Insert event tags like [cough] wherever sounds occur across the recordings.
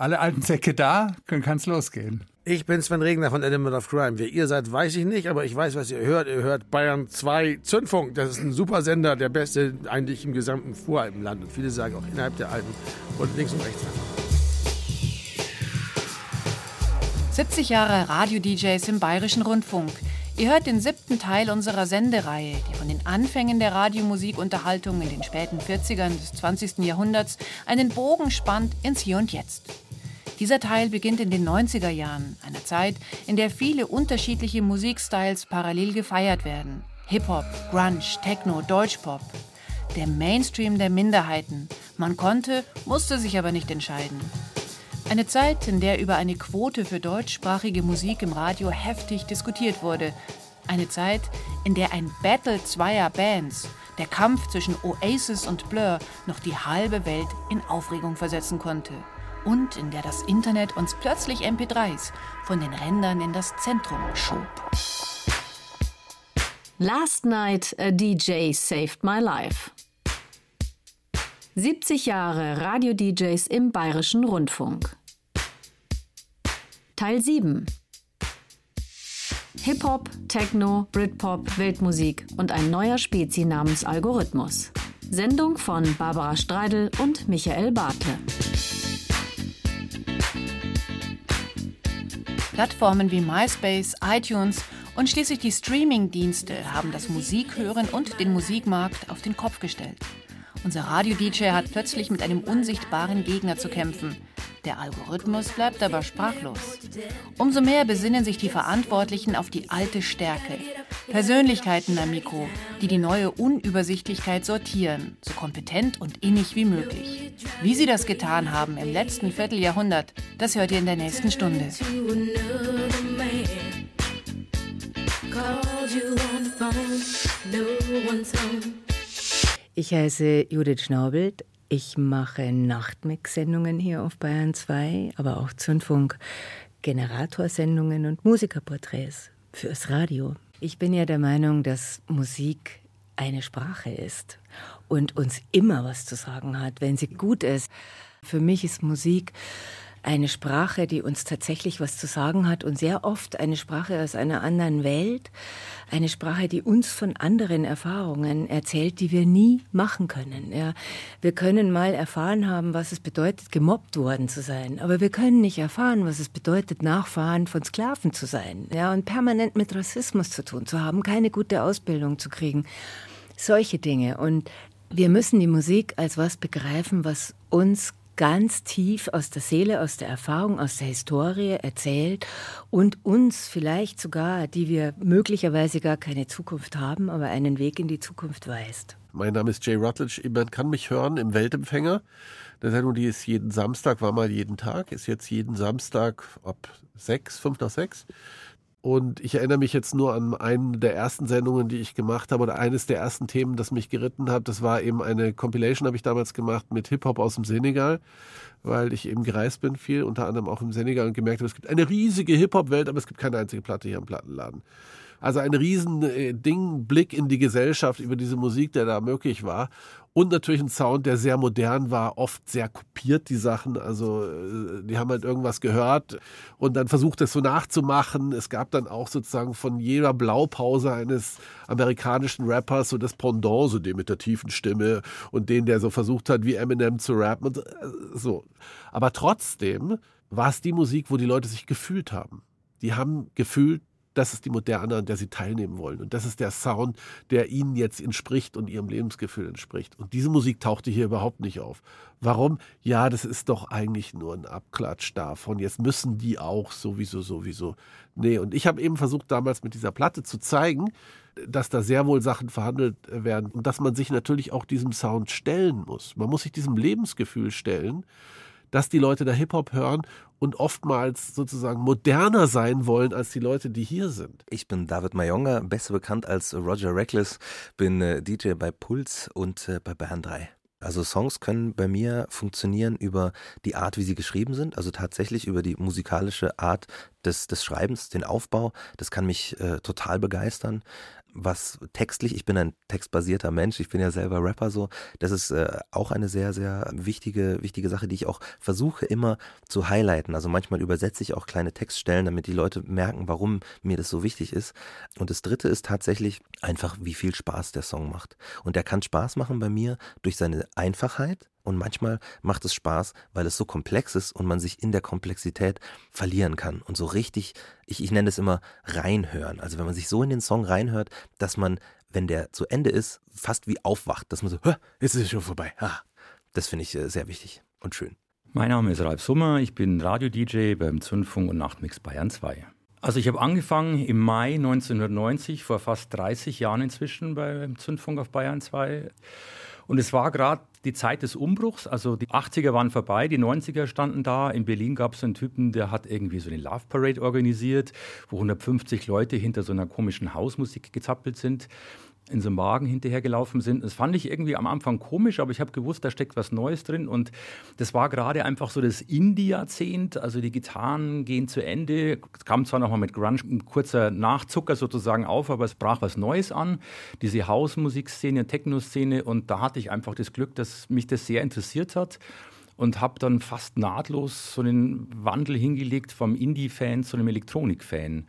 Alle alten Säcke da, kann es losgehen. Ich bin Sven Regner von Element of Crime. Wer ihr seid, weiß ich nicht, aber ich weiß, was ihr hört. Ihr hört Bayern 2 Zündfunk. Das ist ein super Sender, der beste eigentlich im gesamten Voralpenland. Und viele sagen auch innerhalb der Alpen und links und rechts. 70 Jahre Radio-DJs im Bayerischen Rundfunk. Ihr hört den siebten Teil unserer Sendereihe, die von den Anfängen der Radiomusikunterhaltung in den späten 40ern des 20. Jahrhunderts einen Bogen spannt ins Hier und Jetzt. Dieser Teil beginnt in den 90er Jahren, einer Zeit, in der viele unterschiedliche Musikstyles parallel gefeiert werden. Hip-Hop, Grunge, Techno, Deutschpop. Der Mainstream der Minderheiten. Man konnte, musste sich aber nicht entscheiden. Eine Zeit, in der über eine Quote für deutschsprachige Musik im Radio heftig diskutiert wurde. Eine Zeit, in der ein Battle zweier Bands, der Kampf zwischen Oasis und Blur, noch die halbe Welt in Aufregung versetzen konnte und in der das Internet uns plötzlich MP3s von den Rändern in das Zentrum schob. Last Night a DJ Saved My Life. 70 Jahre Radio-DJs im Bayerischen Rundfunk. Teil 7. Hip-Hop, Techno, Britpop, Weltmusik und ein neuer Spezi namens Algorithmus. Sendung von Barbara Streidel und Michael Bartle. Plattformen wie MySpace, iTunes und schließlich die Streaming-Dienste haben das Musikhören und den Musikmarkt auf den Kopf gestellt. Unser Radio-DJ hat plötzlich mit einem unsichtbaren Gegner zu kämpfen. Der Algorithmus bleibt aber sprachlos. Umso mehr besinnen sich die Verantwortlichen auf die alte Stärke. Persönlichkeiten am Mikro, die die neue Unübersichtlichkeit sortieren, so kompetent und innig wie möglich. Wie sie das getan haben im letzten Vierteljahrhundert, das hört ihr in der nächsten Stunde. Ich heiße Judith Schnaubelt. Ich mache Nachtmix-Sendungen hier auf Bayern 2, aber auch Zündfunk, Generatorsendungen und Musikerporträts fürs Radio. Ich bin ja der Meinung, dass Musik eine Sprache ist und uns immer was zu sagen hat, wenn sie gut ist. Für mich ist Musik eine Sprache, die uns tatsächlich was zu sagen hat und sehr oft eine Sprache aus einer anderen Welt, eine Sprache, die uns von anderen Erfahrungen erzählt, die wir nie machen können. Ja, wir können mal erfahren haben, was es bedeutet, gemobbt worden zu sein, aber wir können nicht erfahren, was es bedeutet, Nachfahren von Sklaven zu sein. Ja, und permanent mit Rassismus zu tun zu haben, keine gute Ausbildung zu kriegen. Solche Dinge. Und wir müssen die Musik als was begreifen, was uns ganz tief aus der Seele, aus der Erfahrung, aus der Historie erzählt und uns vielleicht sogar, die wir möglicherweise gar keine Zukunft haben, aber einen Weg in die Zukunft weist. Mein Name ist Jay Rutledge. Man kann mich hören im Weltempfänger. Der Sendung, die ist jeden Samstag, war mal jeden Tag, ist jetzt jeden Samstag ab sechs, fünf nach sechs. Und ich erinnere mich jetzt nur an eine der ersten Sendungen, die ich gemacht habe, oder eines der ersten Themen, das mich geritten hat. Das war eben eine Compilation, habe ich damals gemacht mit Hip-Hop aus dem Senegal, weil ich eben gereist bin, viel, unter anderem auch im Senegal und gemerkt habe, es gibt eine riesige Hip-Hop-Welt, aber es gibt keine einzige Platte hier im Plattenladen. Also ein riesen äh, Ding, Blick in die Gesellschaft über diese Musik, der da möglich war. Und natürlich ein Sound, der sehr modern war, oft sehr kopiert, die Sachen. Also äh, die haben halt irgendwas gehört und dann versucht es so nachzumachen. Es gab dann auch sozusagen von jeder Blaupause eines amerikanischen Rappers so das Pendant, so den mit der tiefen Stimme und den, der so versucht hat, wie Eminem zu rappen und äh, so. Aber trotzdem war es die Musik, wo die Leute sich gefühlt haben. Die haben gefühlt, das ist die Moderne, an der sie teilnehmen wollen. Und das ist der Sound, der ihnen jetzt entspricht und ihrem Lebensgefühl entspricht. Und diese Musik tauchte hier überhaupt nicht auf. Warum? Ja, das ist doch eigentlich nur ein Abklatsch davon. Jetzt müssen die auch sowieso, sowieso. Nee, und ich habe eben versucht, damals mit dieser Platte zu zeigen, dass da sehr wohl Sachen verhandelt werden und dass man sich natürlich auch diesem Sound stellen muss. Man muss sich diesem Lebensgefühl stellen dass die Leute da Hip-Hop hören und oftmals sozusagen moderner sein wollen als die Leute, die hier sind. Ich bin David Mayonga, besser bekannt als Roger Reckless, bin äh, DJ bei Puls und äh, bei Bayern 3. Also Songs können bei mir funktionieren über die Art, wie sie geschrieben sind, also tatsächlich über die musikalische Art des, des Schreibens, den Aufbau. Das kann mich äh, total begeistern. Was textlich, ich bin ein textbasierter Mensch, ich bin ja selber Rapper so, das ist äh, auch eine sehr, sehr wichtige, wichtige Sache, die ich auch versuche immer zu highlighten. Also manchmal übersetze ich auch kleine Textstellen, damit die Leute merken, warum mir das so wichtig ist. Und das dritte ist tatsächlich einfach, wie viel Spaß der Song macht. Und der kann Spaß machen bei mir durch seine Einfachheit, und manchmal macht es Spaß, weil es so komplex ist und man sich in der Komplexität verlieren kann und so richtig, ich, ich nenne es immer reinhören. Also wenn man sich so in den Song reinhört, dass man, wenn der zu Ende ist, fast wie aufwacht, dass man so, jetzt ist es schon vorbei. Ah, das finde ich äh, sehr wichtig und schön. Mein Name ist Ralf Summer, ich bin Radio-DJ beim Zündfunk und Nachtmix Bayern 2. Also ich habe angefangen im Mai 1990, vor fast 30 Jahren inzwischen beim Zündfunk auf Bayern 2. Und es war gerade die Zeit des Umbruchs, also die 80er waren vorbei, die 90er standen da. In Berlin gab es einen Typen, der hat irgendwie so eine Love Parade organisiert, wo 150 Leute hinter so einer komischen Hausmusik gezappelt sind in so einem Wagen hinterhergelaufen sind. Das fand ich irgendwie am Anfang komisch, aber ich habe gewusst, da steckt was Neues drin. Und das war gerade einfach so das Indie-Jahrzehnt. Also die Gitarren gehen zu Ende. Es kam zwar nochmal mit Grunge ein kurzer Nachzucker sozusagen auf, aber es brach was Neues an. Diese Hausmusikszene, Techno-Szene. Und da hatte ich einfach das Glück, dass mich das sehr interessiert hat und habe dann fast nahtlos so einen Wandel hingelegt vom Indie-Fan zu einem Elektronik-Fan.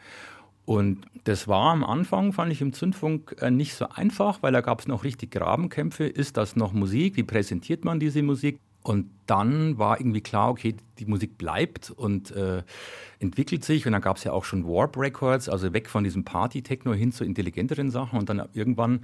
Und das war am Anfang, fand ich im Zündfunk äh, nicht so einfach, weil da gab es noch richtig Grabenkämpfe. Ist das noch Musik? Wie präsentiert man diese Musik? Und dann war irgendwie klar, okay, die Musik bleibt und äh, entwickelt sich. Und dann gab es ja auch schon Warp Records, also weg von diesem Party-Techno hin zu intelligenteren Sachen. Und dann irgendwann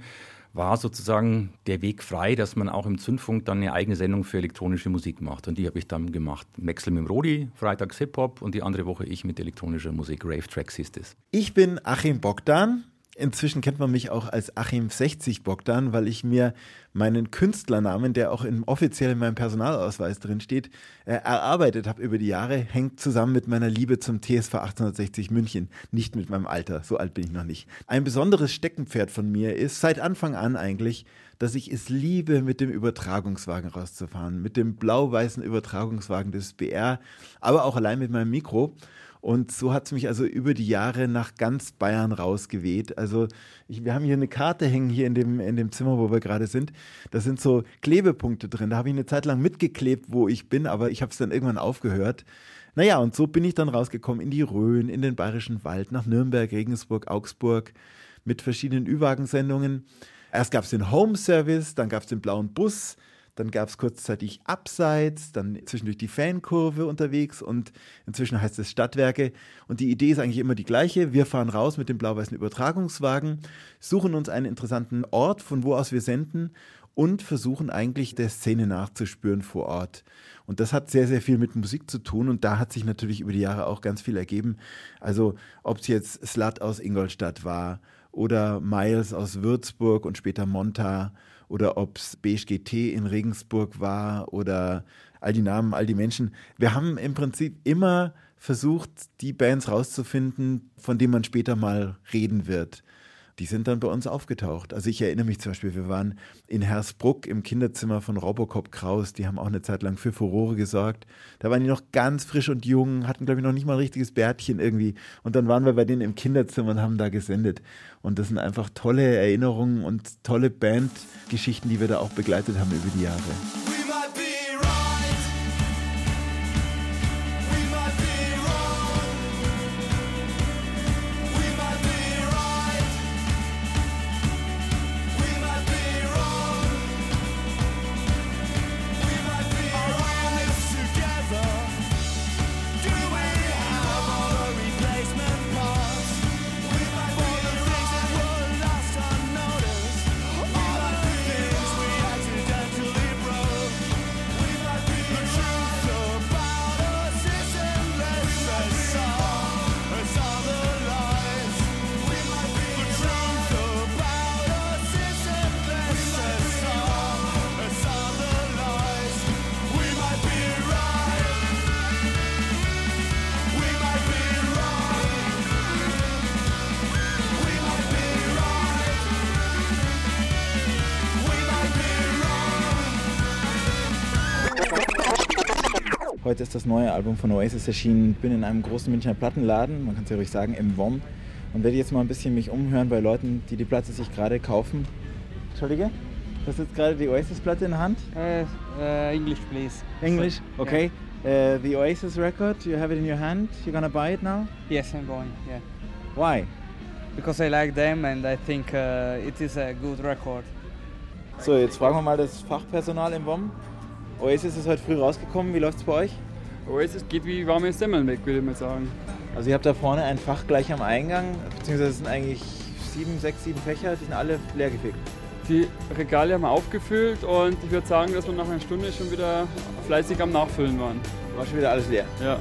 war sozusagen der Weg frei, dass man auch im Zündfunk dann eine eigene Sendung für elektronische Musik macht. Und die habe ich dann gemacht. Wechsel mit dem Rodi, Freitags Hip-Hop und die andere Woche ich mit elektronischer Musik. Rave Tracks hieß es. Ich bin Achim Bogdan. Inzwischen kennt man mich auch als Achim 60 Bogdan, weil ich mir meinen Künstlernamen, der auch in, offiziell in meinem Personalausweis drin steht, äh, erarbeitet habe über die Jahre, hängt zusammen mit meiner Liebe zum TSV 1860 München, nicht mit meinem Alter, so alt bin ich noch nicht. Ein besonderes Steckenpferd von mir ist seit Anfang an eigentlich, dass ich es liebe, mit dem Übertragungswagen rauszufahren, mit dem blau-weißen Übertragungswagen des BR, aber auch allein mit meinem Mikro. Und so hat es mich also über die Jahre nach ganz Bayern rausgeweht. Also ich, wir haben hier eine Karte hängen hier in dem, in dem Zimmer, wo wir gerade sind. Da sind so Klebepunkte drin. Da habe ich eine Zeit lang mitgeklebt, wo ich bin, aber ich habe es dann irgendwann aufgehört. Naja, und so bin ich dann rausgekommen in die Rhön, in den Bayerischen Wald, nach Nürnberg, Regensburg, Augsburg mit verschiedenen Ü-Wagen-Sendungen. Erst gab es den Home Service, dann gab es den blauen Bus, dann gab es kurzzeitig Abseits, dann zwischendurch die Fankurve unterwegs und inzwischen heißt es Stadtwerke. Und die Idee ist eigentlich immer die gleiche. Wir fahren raus mit dem blau-weißen Übertragungswagen, suchen uns einen interessanten Ort, von wo aus wir senden und versuchen eigentlich der Szene nachzuspüren vor Ort. Und das hat sehr, sehr viel mit Musik zu tun und da hat sich natürlich über die Jahre auch ganz viel ergeben. Also ob es jetzt Slut aus Ingolstadt war oder Miles aus Würzburg und später Monta oder ob es BGT in Regensburg war oder all die Namen, all die Menschen. Wir haben im Prinzip immer versucht, die Bands rauszufinden, von denen man später mal reden wird die sind dann bei uns aufgetaucht. Also ich erinnere mich zum Beispiel, wir waren in Hersbruck im Kinderzimmer von Robocop Kraus, die haben auch eine Zeit lang für Furore gesorgt. Da waren die noch ganz frisch und jung, hatten glaube ich noch nicht mal ein richtiges Bärtchen irgendwie. Und dann waren wir bei denen im Kinderzimmer und haben da gesendet. Und das sind einfach tolle Erinnerungen und tolle Bandgeschichten, die wir da auch begleitet haben über die Jahre. Heute ist das neue Album von Oasis erschienen. Bin in einem großen Münchner Plattenladen, man kann es ja ruhig sagen, im WOM. Und werde jetzt mal ein bisschen mich umhören bei Leuten, die die Platte sich gerade kaufen. Entschuldige? Du hast jetzt gerade die Oasis-Platte in der Hand? Uh, uh, English, please. English? Okay. Uh, the Oasis record, you have it in your hand. You're gonna buy it now? Yes, I'm going. Yeah, Why? because I like them and I think uh, it is a good record. So, jetzt fragen wir mal das Fachpersonal im WOM. Oasis ist heute früh rausgekommen. Wie läuft's bei euch? Oasis geht wie warme Semmeln weg, würde ich mal sagen. Also ihr habt da vorne ein Fach gleich am Eingang, beziehungsweise es sind eigentlich sieben, sechs, sieben Fächer, die sind alle leergefegt. Die Regale haben wir aufgefüllt und ich würde sagen, dass wir nach einer Stunde schon wieder fleißig am Nachfüllen waren. War schon wieder alles leer. Ja, ja.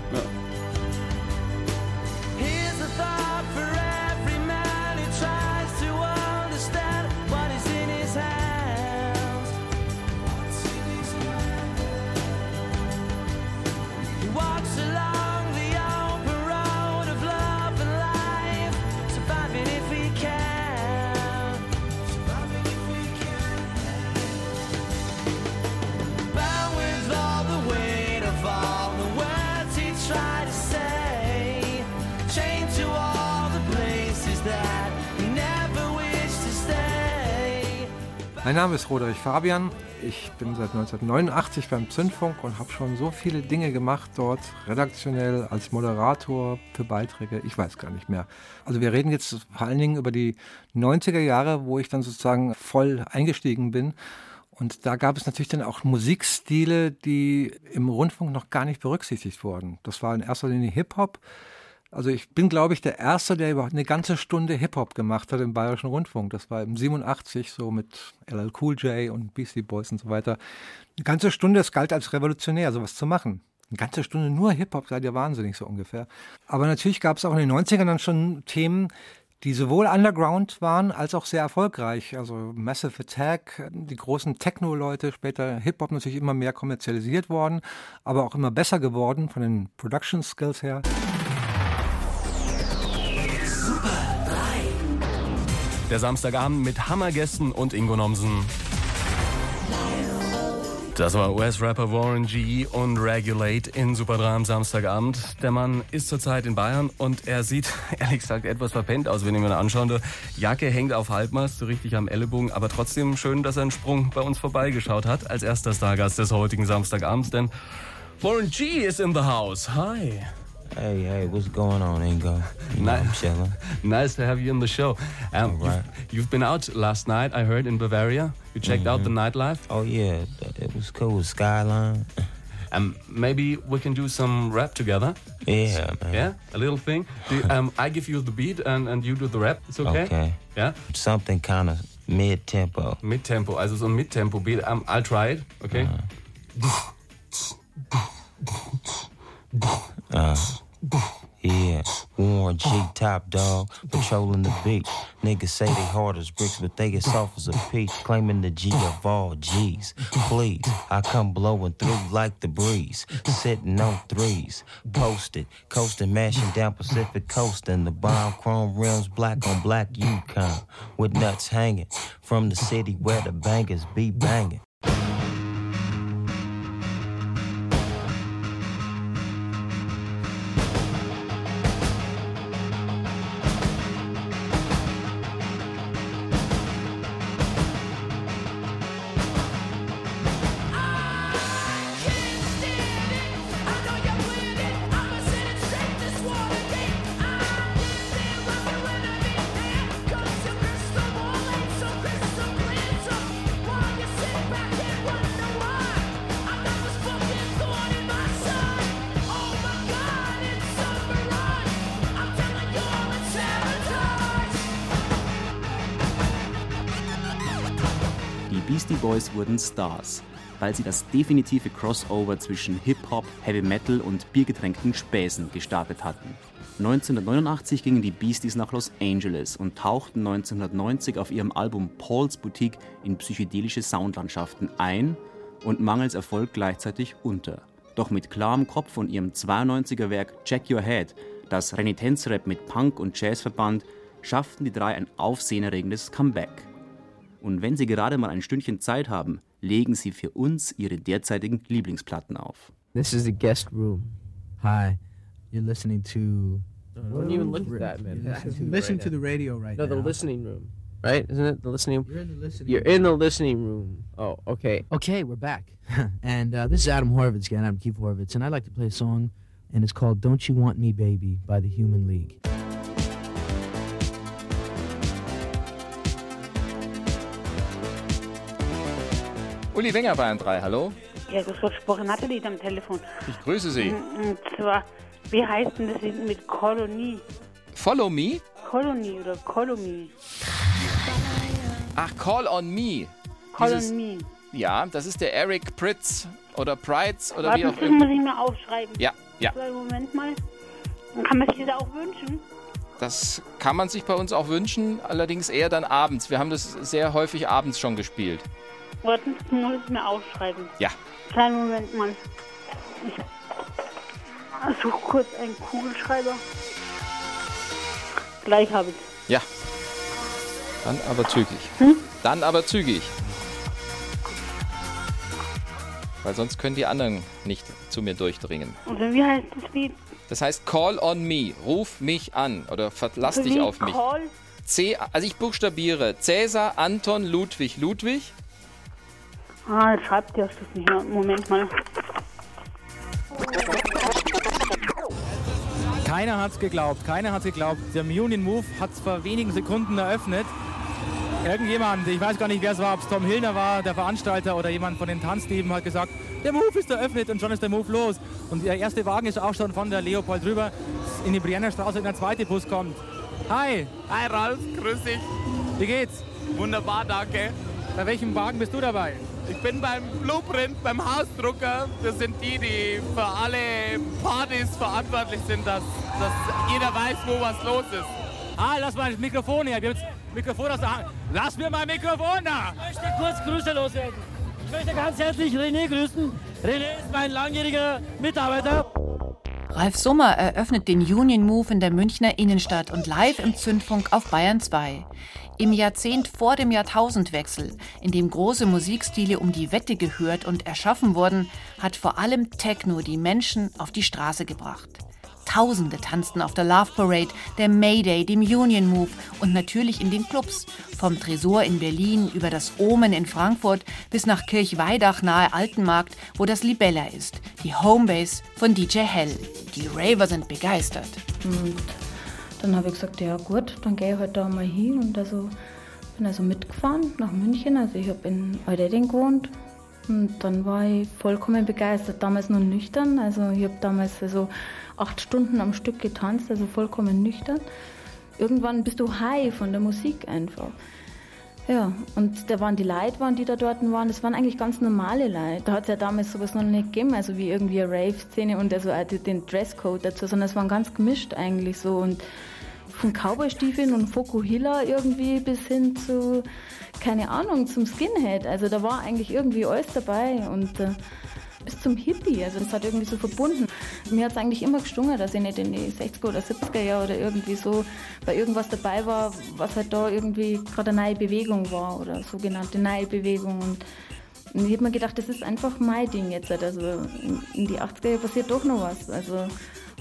Mein Name ist Roderich Fabian. Ich bin seit 1989 beim Zündfunk und habe schon so viele Dinge gemacht dort, redaktionell, als Moderator für Beiträge, ich weiß gar nicht mehr. Also wir reden jetzt vor allen Dingen über die 90er Jahre, wo ich dann sozusagen voll eingestiegen bin. Und da gab es natürlich dann auch Musikstile, die im Rundfunk noch gar nicht berücksichtigt wurden. Das war in erster Linie Hip-Hop. Also ich bin, glaube ich, der Erste, der überhaupt eine ganze Stunde Hip-Hop gemacht hat im Bayerischen Rundfunk. Das war im 87 so mit LL Cool J und Beastie Boys und so weiter. Eine ganze Stunde, es galt als revolutionär, sowas zu machen. Eine ganze Stunde nur Hip-Hop, seid ihr wahnsinnig so ungefähr. Aber natürlich gab es auch in den 90ern dann schon Themen, die sowohl underground waren als auch sehr erfolgreich. Also Massive Attack, die großen Techno-Leute, später Hip-Hop natürlich immer mehr kommerzialisiert worden, aber auch immer besser geworden von den Production Skills her. Der Samstagabend mit Hammergästen und Ingo Nomsen. Das war US-Rapper Warren G. und Regulate in Super 3 am Samstagabend. Der Mann ist zurzeit in Bayern und er sieht, [laughs] ehrlich gesagt, etwas verpennt aus, wenn ich mir das anschaue. Jacke hängt auf Halbmast, so richtig am Ellenbogen, aber trotzdem schön, dass er einen Sprung bei uns vorbeigeschaut hat, als erster Stargast des heutigen Samstagabends, denn Warren G. is in the house. Hi. Hey, hey, what's going on, Ingo? You know, I'm chilling. [laughs] Nice to have you on the show. Um, right. you've, you've been out last night, I heard, in Bavaria. You checked out the nightlife. Oh yeah, it was cool. Skyline. [laughs] Um, maybe we can do some rap together. Yeah, man. Yeah, a little thing. Um, I give you the beat and, and you do the rap. It's okay. Okay. Yeah. Something kind of mid tempo. Mid tempo, also so ein Mid tempo beat. Um, I'll try it. Okay. Uh, [laughs] Uh, yeah, Warren G top dog, patrolling the beat. Niggas say they hard as bricks, but they as soft as a peach. Claiming the G of all G's. Please, I come blowing through like the breeze. Sitting on threes, posted, coasting, mashing down Pacific Coast. And the bomb chrome rims, black on black Yukon. With nuts hanging from the city where the bangers be banging. Wurden Stars, weil sie das definitive Crossover zwischen Hip-Hop, Heavy Metal und biergetränkten Späßen gestartet hatten. 1989 gingen die Beasties nach Los Angeles und tauchten 1990 auf ihrem Album Paul's Boutique in psychedelische Soundlandschaften ein und mangels Erfolg gleichzeitig unter. Doch mit klarem Kopf und ihrem 92er Werk Check Your Head, das Renitenzrap mit Punk und Jazz verband, schafften die drei ein aufsehenerregendes Comeback. Und wenn Sie gerade mal ein Stündchen Zeit haben, legen Sie für uns Ihre derzeitigen Lieblingsplatten auf. This is the guest room. Hi, you're listening to. Don't even look at that, man. Listen to the radio right no, now. the listening room, right? Isn't it the listening? You're in the listening You're room. in the listening room. Oh, okay. Okay, we're back. [laughs] and uh, this is Adam Horvitz again, Adam Keith Horvitz, and I'd like to play a song, and it's called Don't You Want Me Baby by the Human League. Uli Wenger Bayern 3, hallo. Ja, das wird gesprochen, Nathalie am Telefon. Ich grüße Sie. Und zwar, wie heißt denn das mit Kolonie? Follow me? Kolonie oder Kolonie? Ach, Call on me. Call Dieses- on me. Ja, das ist der Eric Pritz oder Prides oder wie Warte, auch das immer. muss ich mir aufschreiben. Ja, ja. So, Moment mal. Dann kann man sich das auch wünschen. Das kann man sich bei uns auch wünschen, allerdings eher dann abends. Wir haben das sehr häufig abends schon gespielt. Warten, das muss ich mir aufschreiben. Ja. Kleinen Moment mal. Ich suche kurz einen Kugelschreiber. Gleich habe ich Ja. Dann aber zügig. Dann aber zügig. Weil sonst können die anderen nicht zu mir durchdringen. Und wie heißt das Lied? Das heißt Call on me, ruf mich an oder verlass dich auf mich. Call? C, also ich buchstabiere Cäsar, Anton, Ludwig, Ludwig. Ah, jetzt schreibt der das nicht mehr. Moment mal. Keiner hat's geglaubt, keiner hat's geglaubt. Der Union Move hat's vor wenigen Sekunden eröffnet. Irgendjemand, ich weiß gar nicht, wer es war, ob es Tom Hillner war, der Veranstalter oder jemand von den Tanzdieben, hat gesagt, der Move ist eröffnet und schon ist der Move los. Und der erste Wagen ist auch schon von der Leopold rüber in die Brienner Straße und der zweite Bus kommt. Hi. Hi Ralf, grüß dich. Wie geht's? Wunderbar, danke. Bei welchem Wagen bist du dabei? Ich bin beim Blueprint, beim Hausdrucker. Das sind die, die für alle Partys verantwortlich sind, dass, dass jeder weiß, wo was los ist. Ah, lass mal das Mikrofon her. Wir haben jetzt Mikrofon aus der Hand. Lass mir mein Mikrofon da! Ich möchte kurz Grüße loswerden. Ich möchte ganz herzlich René grüßen. René ist mein langjähriger Mitarbeiter. Ralf Summer eröffnet den Union Move in der Münchner Innenstadt und live im Zündfunk auf Bayern 2. Im Jahrzehnt vor dem Jahrtausendwechsel, in dem große Musikstile um die Wette gehört und erschaffen wurden, hat vor allem Techno die Menschen auf die Straße gebracht. Tausende tanzten auf der Love Parade, der Mayday, dem Union Move und natürlich in den Clubs. Vom Tresor in Berlin über das Omen in Frankfurt bis nach Kirchweidach nahe Altenmarkt, wo das Libella ist, die Homebase von DJ Hell. Die Raver sind begeistert. Und dann habe ich gesagt, ja gut, dann gehe ich halt da mal hin und also bin also mitgefahren nach München. Also ich habe in Eudedding gewohnt und dann war ich vollkommen begeistert. Damals noch nüchtern, also ich habe damals also acht Stunden am Stück getanzt, also vollkommen nüchtern. Irgendwann bist du high von der Musik einfach. Ja, und da waren die Leute, waren, die da dort waren, das waren eigentlich ganz normale Leute. Da hat es ja damals sowas noch nicht gegeben, also wie irgendwie eine Rave-Szene und also auch den Dresscode dazu, sondern es waren ganz gemischt eigentlich so. Und von Cowboy-Stiefeln und Fokuhila irgendwie bis hin zu, keine Ahnung, zum Skinhead. Also da war eigentlich irgendwie alles dabei und äh, bis zum Hippie. Also das hat irgendwie so verbunden. Mir hat es eigentlich immer gestungen, dass ich nicht in die 60er oder 70er Jahre oder irgendwie so bei irgendwas dabei war, was halt da irgendwie gerade eine neue Bewegung war oder sogenannte neue Bewegung. Und ich habe mir gedacht, das ist einfach mein Ding jetzt. Also in, in die 80er Jahre passiert doch noch was. Also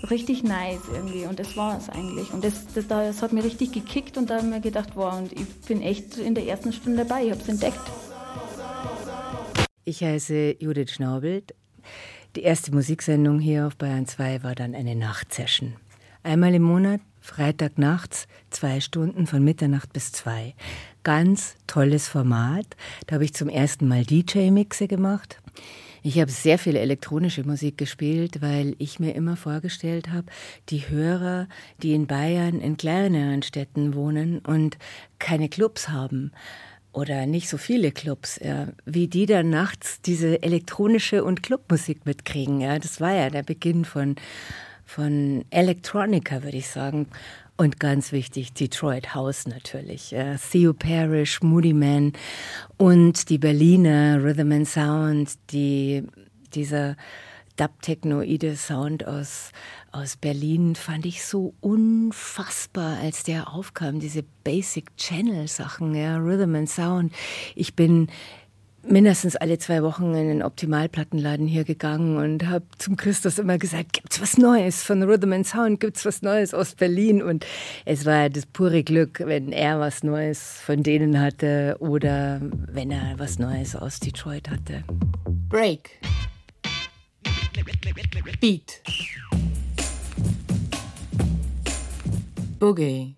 richtig nice irgendwie. Und das war es eigentlich. Und das, das, das hat mir richtig gekickt und da habe ich mir gedacht, wow, und ich bin echt in der ersten Stunde dabei. Ich habe es entdeckt. Ich heiße Judith Schnaubelt. Die erste Musiksendung hier auf Bayern 2 war dann eine Nachtsession. Einmal im Monat, Freitag nachts, zwei Stunden von Mitternacht bis zwei. Ganz tolles Format. Da habe ich zum ersten Mal DJ-Mixe gemacht. Ich habe sehr viel elektronische Musik gespielt, weil ich mir immer vorgestellt habe, die Hörer, die in Bayern in kleineren Städten wohnen und keine Clubs haben, oder nicht so viele Clubs, ja, wie die dann nachts diese elektronische und Clubmusik mitkriegen. Ja, das war ja der Beginn von, von Electronica, würde ich sagen. Und ganz wichtig, Detroit House natürlich. Ja, Theo Parrish, Moody Man und die Berliner Rhythm and Sound, die, dieser Dub-Technoide Sound aus, aus Berlin fand ich so unfassbar, als der aufkam, diese Basic Channel Sachen, ja, Rhythm and Sound. Ich bin mindestens alle zwei Wochen in den Optimalplattenladen hier gegangen und habe zum Christus immer gesagt, gibt's was Neues von Rhythm and Sound, gibt's was Neues aus Berlin und es war das pure Glück, wenn er was Neues von denen hatte oder wenn er was Neues aus Detroit hatte. Break. Beat. Boogie.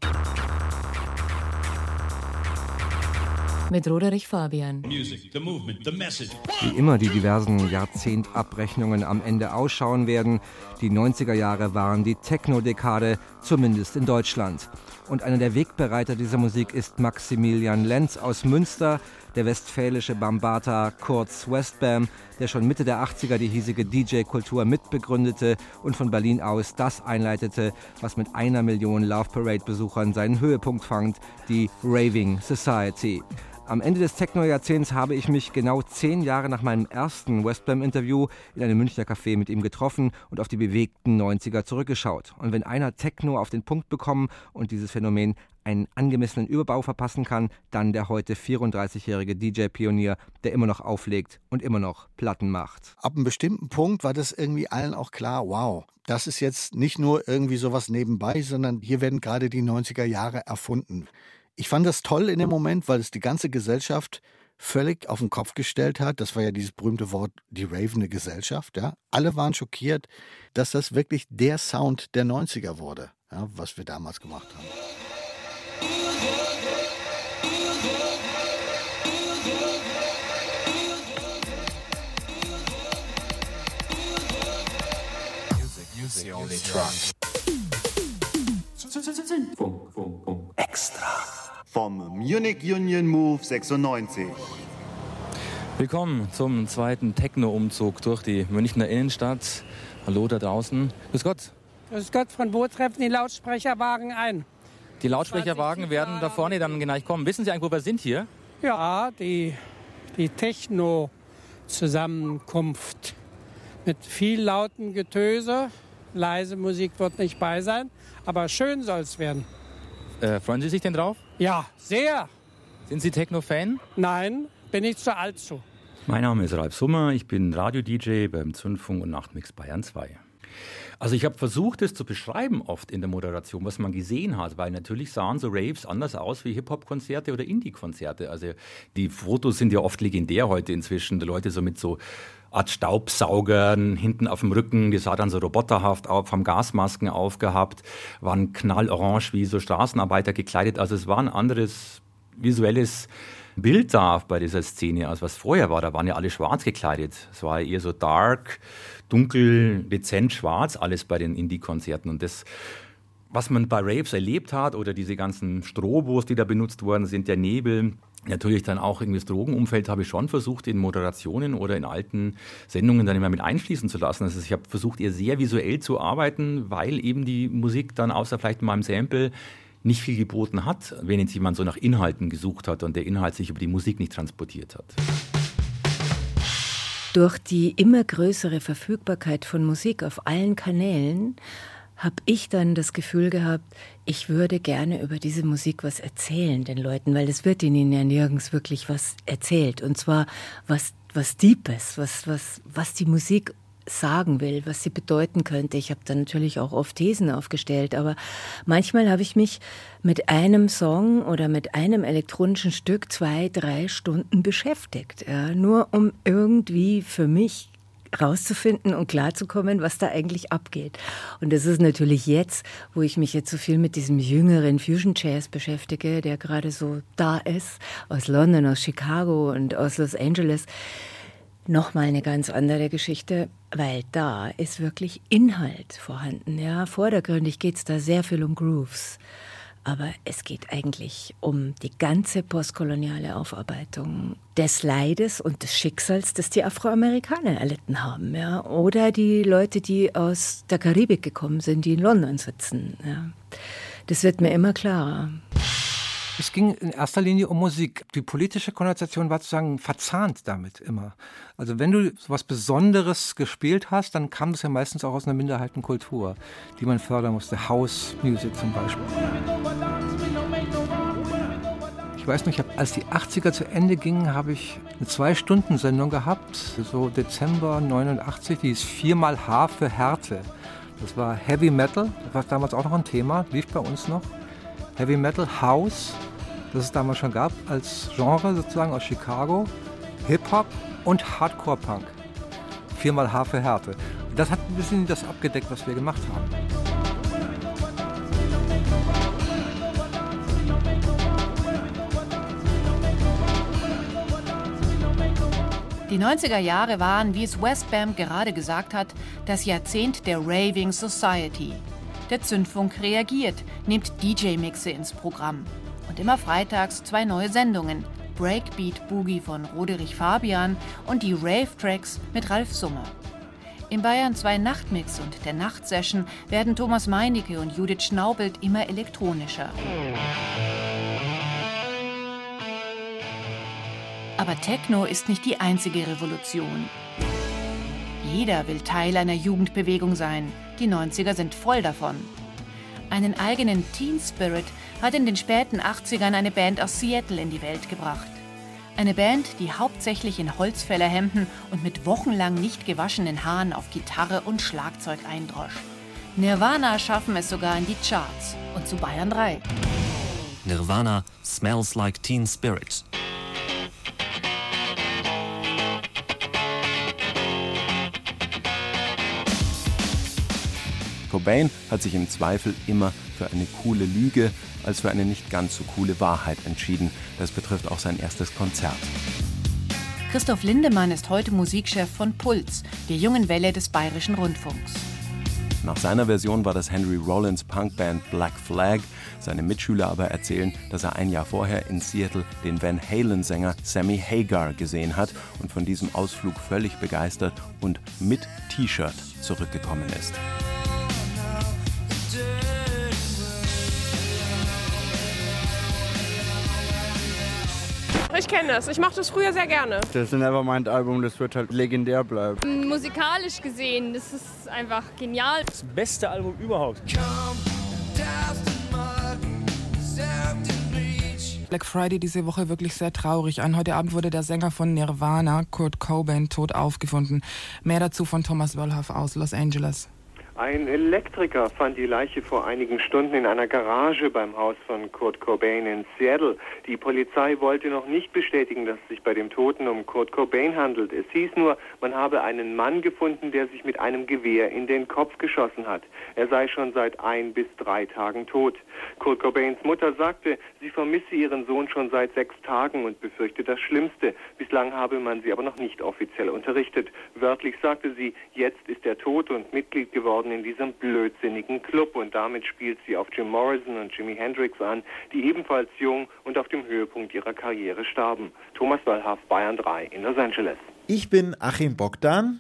Mit Roderich Fabian. Music, the movement, the message. Wie immer die diversen Jahrzehntabrechnungen am Ende ausschauen werden, die 90er Jahre waren die Techno-Dekade, zumindest in Deutschland. Und einer der Wegbereiter dieser Musik ist Maximilian Lenz aus Münster, der westfälische Bambata kurz Westbam, der schon Mitte der 80er die hiesige DJ-Kultur mitbegründete und von Berlin aus das einleitete, was mit einer Million Love Parade-Besuchern seinen Höhepunkt fand, die Raving Society. Am Ende des Techno-Jahrzehnts habe ich mich genau zehn Jahre nach meinem ersten Westbam-Interview in einem Münchner Café mit ihm getroffen und auf die bewegten 90er zurückgeschaut. Und wenn einer Techno auf den Punkt bekommen und dieses Phänomen einen angemessenen Überbau verpassen kann, dann der heute 34-jährige DJ-Pionier, der immer noch auflegt und immer noch Platten macht. Ab einem bestimmten Punkt war das irgendwie allen auch klar, wow, das ist jetzt nicht nur irgendwie sowas nebenbei, sondern hier werden gerade die 90er Jahre erfunden. Ich fand das toll in dem Moment, weil es die ganze Gesellschaft völlig auf den Kopf gestellt hat. Das war ja dieses berühmte Wort, die ravende Gesellschaft. Ja. Alle waren schockiert, dass das wirklich der Sound der 90er wurde, ja, was wir damals gemacht haben. Music, the only track. Funk, Funk, Funk. Extra. Vom Munich Union Move 96. Willkommen zum zweiten Techno-Umzug durch die Münchner Innenstadt. Hallo da draußen. Grüß Gott. Grüß Gott, von wo treffen die Lautsprecherwagen ein? Die Lautsprecherwagen werden da vorne dann gleich kommen. Wissen Sie eigentlich, wo wir sind hier? Ja, die, die Techno-Zusammenkunft mit viel lauten Getöse. Leise Musik wird nicht bei sein, aber schön soll es werden. Äh, freuen Sie sich denn drauf? Ja, sehr. Sind Sie Techno-Fan? Nein, bin ich zu alt zu. Mein Name ist Ralf Summer, ich bin Radio-DJ beim Zündfunk und Nachtmix Bayern 2. Also ich habe versucht, es zu beschreiben oft in der Moderation, was man gesehen hat, weil natürlich sahen so Raves anders aus wie Hip-Hop-Konzerte oder Indie-Konzerte. Also die Fotos sind ja oft legendär heute inzwischen. Die Leute so mit so Art Staubsaugern hinten auf dem Rücken, die sah dann so roboterhaft auf, haben Gasmasken aufgehabt, waren knallorange wie so Straßenarbeiter gekleidet. Also es war ein anderes visuelles Bild da bei dieser Szene, als was vorher war. Da waren ja alle schwarz gekleidet. Es war eher so dark, dunkel, dezent schwarz, alles bei den Indie-Konzerten. Und das, was man bei Raves erlebt hat, oder diese ganzen Strobos, die da benutzt worden sind, der Nebel, Natürlich dann auch irgendwie das Drogenumfeld habe ich schon versucht, in Moderationen oder in alten Sendungen dann immer mit einfließen zu lassen. Also ich habe versucht, eher sehr visuell zu arbeiten, weil eben die Musik dann außer vielleicht meinem Sample nicht viel geboten hat, wenn jetzt jemand so nach Inhalten gesucht hat und der Inhalt sich über die Musik nicht transportiert hat. Durch die immer größere Verfügbarkeit von Musik auf allen Kanälen habe ich dann das Gefühl gehabt, ich würde gerne über diese Musik was erzählen den Leuten, weil es wird ihnen ja nirgends wirklich was erzählt. Und zwar was, was Deepes, was, was, was die Musik sagen will, was sie bedeuten könnte. Ich habe dann natürlich auch oft Thesen aufgestellt, aber manchmal habe ich mich mit einem Song oder mit einem elektronischen Stück zwei, drei Stunden beschäftigt, ja, nur um irgendwie für mich rauszufinden und klarzukommen, was da eigentlich abgeht. Und das ist natürlich jetzt, wo ich mich jetzt so viel mit diesem jüngeren Fusion Jazz beschäftige, der gerade so da ist, aus London, aus Chicago und aus Los Angeles, nochmal eine ganz andere Geschichte, weil da ist wirklich Inhalt vorhanden. Ja, vordergründig geht es da sehr viel um Grooves. Aber es geht eigentlich um die ganze postkoloniale Aufarbeitung des Leides und des Schicksals, das die Afroamerikaner erlitten haben. Ja? Oder die Leute, die aus der Karibik gekommen sind, die in London sitzen. Ja? Das wird mir immer klarer. Es ging in erster Linie um Musik. Die politische Konnotation war sozusagen verzahnt damit immer. Also wenn du was Besonderes gespielt hast, dann kam das ja meistens auch aus einer Minderheitenkultur, die man fördern musste. House Music zum Beispiel. weiß nicht, als die 80er zu Ende gingen, habe ich eine Zwei-Stunden-Sendung gehabt, so Dezember 89, die ist viermal H für Härte. Das war Heavy Metal, das war damals auch noch ein Thema, lief bei uns noch. Heavy Metal House, das es damals schon gab, als Genre sozusagen aus Chicago. Hip-Hop und Hardcore-Punk. Viermal H für Härte. Das hat ein bisschen das abgedeckt, was wir gemacht haben. Die 90er Jahre waren, wie es Westbam gerade gesagt hat, das Jahrzehnt der Raving Society. Der Zündfunk reagiert, nimmt DJ-Mixe ins Programm. Und immer freitags zwei neue Sendungen. Breakbeat Boogie von Roderich Fabian und die Rave-Tracks mit Ralf Summer. Im Bayern 2 Nachtmix und der Nachtsession werden Thomas Meinecke und Judith Schnaubelt immer elektronischer. Aber Techno ist nicht die einzige Revolution. Jeder will Teil einer Jugendbewegung sein. Die 90er sind voll davon. Einen eigenen Teen Spirit hat in den späten 80ern eine Band aus Seattle in die Welt gebracht. Eine Band, die hauptsächlich in Holzfällerhemden und mit wochenlang nicht gewaschenen Haaren auf Gitarre und Schlagzeug eindrosch. Nirvana schaffen es sogar in die Charts und zu Bayern 3. Nirvana smells like teen spirit. Cobain hat sich im Zweifel immer für eine coole Lüge als für eine nicht ganz so coole Wahrheit entschieden. Das betrifft auch sein erstes Konzert. Christoph Lindemann ist heute Musikchef von Puls, der jungen Welle des Bayerischen Rundfunks. Nach seiner Version war das Henry Rollins Punkband Black Flag. Seine Mitschüler aber erzählen, dass er ein Jahr vorher in Seattle den Van Halen-Sänger Sammy Hagar gesehen hat und von diesem Ausflug völlig begeistert und mit T-Shirt zurückgekommen ist. Ich kenne das. Ich mochte das früher sehr gerne. Das Nevermind-Album, das wird halt legendär bleiben. Musikalisch gesehen, das ist einfach genial. Das beste Album überhaupt. Black Friday diese Woche wirklich sehr traurig an. Heute Abend wurde der Sänger von Nirvana, Kurt Cobain, tot aufgefunden. Mehr dazu von Thomas Wöllhoff aus Los Angeles. Ein Elektriker fand die Leiche vor einigen Stunden in einer Garage beim Haus von Kurt Cobain in Seattle. Die Polizei wollte noch nicht bestätigen, dass es sich bei dem Toten um Kurt Cobain handelt. Es hieß nur, man habe einen Mann gefunden, der sich mit einem Gewehr in den Kopf geschossen hat. Er sei schon seit ein bis drei Tagen tot. Kurt Cobains Mutter sagte, sie vermisse ihren Sohn schon seit sechs Tagen und befürchte das Schlimmste. Bislang habe man sie aber noch nicht offiziell unterrichtet. Wörtlich sagte sie, jetzt ist er tot und Mitglied geworden in diesem blödsinnigen Club und damit spielt sie auf Jim Morrison und Jimi Hendrix an, die ebenfalls jung und auf dem Höhepunkt ihrer Karriere starben. Thomas Wallhaff, Bayern 3 in Los Angeles. Ich bin Achim Bogdan.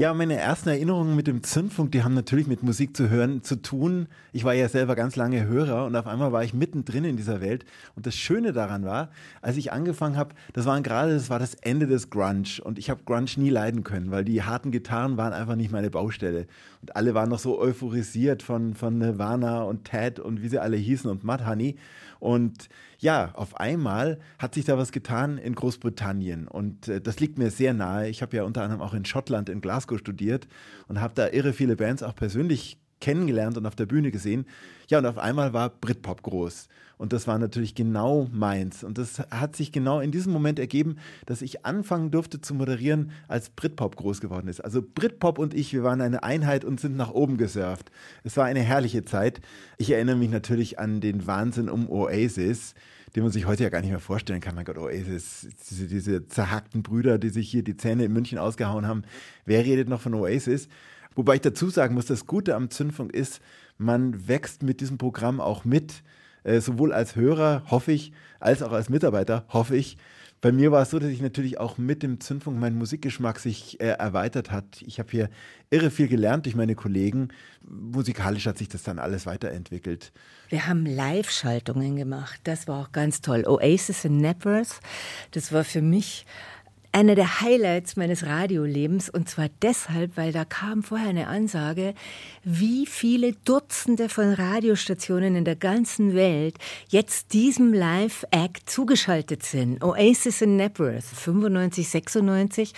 Ja, meine ersten Erinnerungen mit dem Zündfunk, die haben natürlich mit Musik zu hören zu tun. Ich war ja selber ganz lange Hörer und auf einmal war ich mittendrin in dieser Welt. Und das Schöne daran war, als ich angefangen habe, das waren gerade, das war das Ende des Grunge. Und ich habe Grunge nie leiden können, weil die harten Gitarren waren einfach nicht meine Baustelle. Und alle waren noch so euphorisiert von, von Nirvana und Ted und wie sie alle hießen und Mudhoney. Und ja, auf einmal hat sich da was getan in Großbritannien und äh, das liegt mir sehr nahe. Ich habe ja unter anderem auch in Schottland, in Glasgow studiert und habe da irre viele Bands auch persönlich kennengelernt und auf der Bühne gesehen. Ja, und auf einmal war Britpop groß. Und das war natürlich genau meins. Und das hat sich genau in diesem Moment ergeben, dass ich anfangen durfte zu moderieren, als Britpop groß geworden ist. Also Britpop und ich, wir waren eine Einheit und sind nach oben gesurft. Es war eine herrliche Zeit. Ich erinnere mich natürlich an den Wahnsinn um Oasis den man sich heute ja gar nicht mehr vorstellen kann. Mein Gott, Oasis, diese, diese zerhackten Brüder, die sich hier die Zähne in München ausgehauen haben. Wer redet noch von Oasis? Wobei ich dazu sagen muss, das Gute am Zündfunk ist, man wächst mit diesem Programm auch mit, äh, sowohl als Hörer, hoffe ich, als auch als Mitarbeiter, hoffe ich. Bei mir war es so, dass ich natürlich auch mit dem Zündfunk mein Musikgeschmack sich äh, erweitert hat. Ich habe hier irre viel gelernt durch meine Kollegen. Musikalisch hat sich das dann alles weiterentwickelt. Wir haben Live-Schaltungen gemacht. Das war auch ganz toll. Oasis in Naples, das war für mich einer der Highlights meines Radiolebens und zwar deshalb, weil da kam vorher eine Ansage, wie viele Dutzende von Radiostationen in der ganzen Welt jetzt diesem Live-Act zugeschaltet sind. Oasis in Napworth, 95, 96.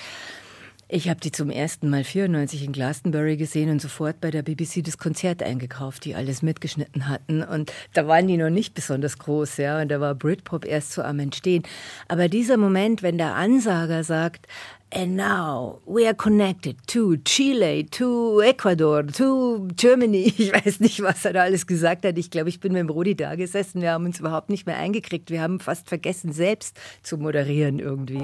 Ich habe die zum ersten Mal 94 in Glastonbury gesehen und sofort bei der BBC das Konzert eingekauft, die alles mitgeschnitten hatten. Und da waren die noch nicht besonders groß, ja. Und da war Britpop erst so am Entstehen. Aber dieser Moment, wenn der Ansager sagt, And now we are connected to Chile, to Ecuador, to Germany. [laughs] Ich weiß nicht, was er da alles gesagt hat. Ich glaube, ich bin mit dem Rudi da gesessen. Wir haben uns überhaupt nicht mehr eingekriegt. Wir haben fast vergessen, selbst zu moderieren irgendwie.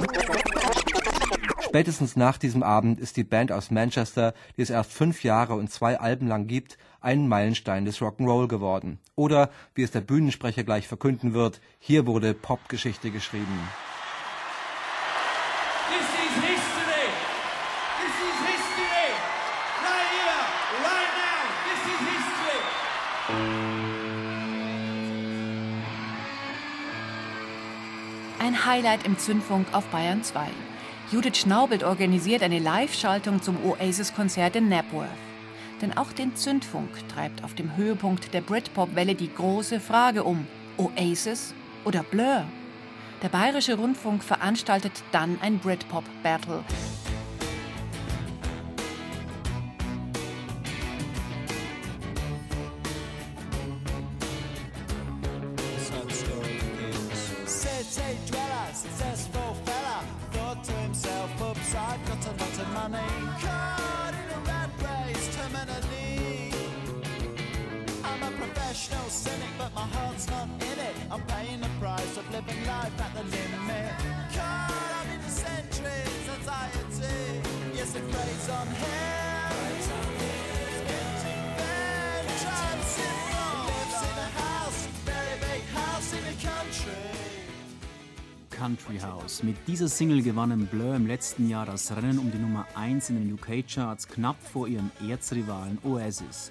Spätestens nach diesem Abend ist die Band aus Manchester, die es erst fünf Jahre und zwei Alben lang gibt, ein Meilenstein des Rock'n'Roll geworden. Oder, wie es der Bühnensprecher gleich verkünden wird, hier wurde Popgeschichte geschrieben. Ein Highlight im Zündfunk auf Bayern 2. Judith Schnaubelt organisiert eine Live-Schaltung zum Oasis-Konzert in Napworth. Denn auch den Zündfunk treibt auf dem Höhepunkt der Britpop-Welle die große Frage um: Oasis oder Blur? Der Bayerische Rundfunk veranstaltet dann ein Britpop-Battle. Living life at the limit. Caught up in the centuries, anxiety. Yes, it preys on him. Country. Country House. Mit dieser Single gewannen Blur im letzten Jahr das Rennen um die Nummer 1 in den UK-Charts knapp vor ihrem Erzrivalen Oasis.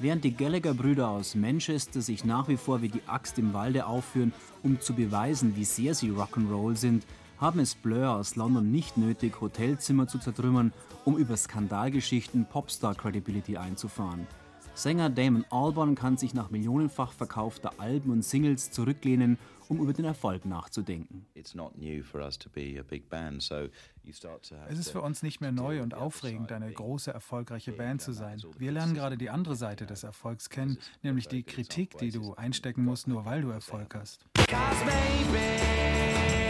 Während die Gallagher-Brüder aus Manchester sich nach wie vor wie die Axt im Walde aufführen, um zu beweisen, wie sehr sie Rock'n'Roll sind, haben es Blur aus London nicht nötig, Hotelzimmer zu zertrümmern, um über Skandalgeschichten Popstar-Credibility einzufahren. Sänger Damon Albarn kann sich nach millionenfach verkaufter Alben und Singles zurücklehnen, um über den Erfolg nachzudenken. It's not new for us to be a big band, so Es ist für uns nicht mehr neu und aufregend, eine große, erfolgreiche Band zu sein. Wir lernen gerade die andere Seite des Erfolgs kennen, nämlich die Kritik, die du einstecken musst, nur weil du Erfolg hast. Cause maybe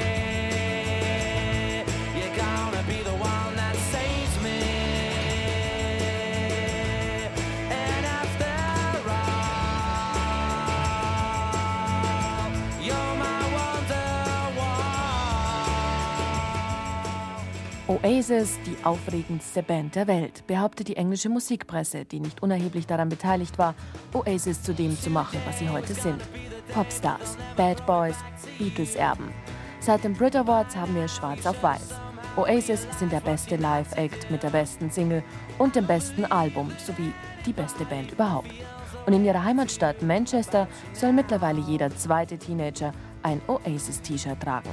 Oasis, die aufregendste Band der Welt, behauptet die englische Musikpresse, die nicht unerheblich daran beteiligt war, Oasis zu dem zu machen, was sie heute sind. Popstars, Bad Boys, Beatles-Erben. Seit den Brit Awards haben wir schwarz auf weiß. Oasis sind der beste Live-Act mit der besten Single und dem besten Album sowie die beste Band überhaupt. Und in ihrer Heimatstadt Manchester soll mittlerweile jeder zweite Teenager ein Oasis-T-Shirt tragen.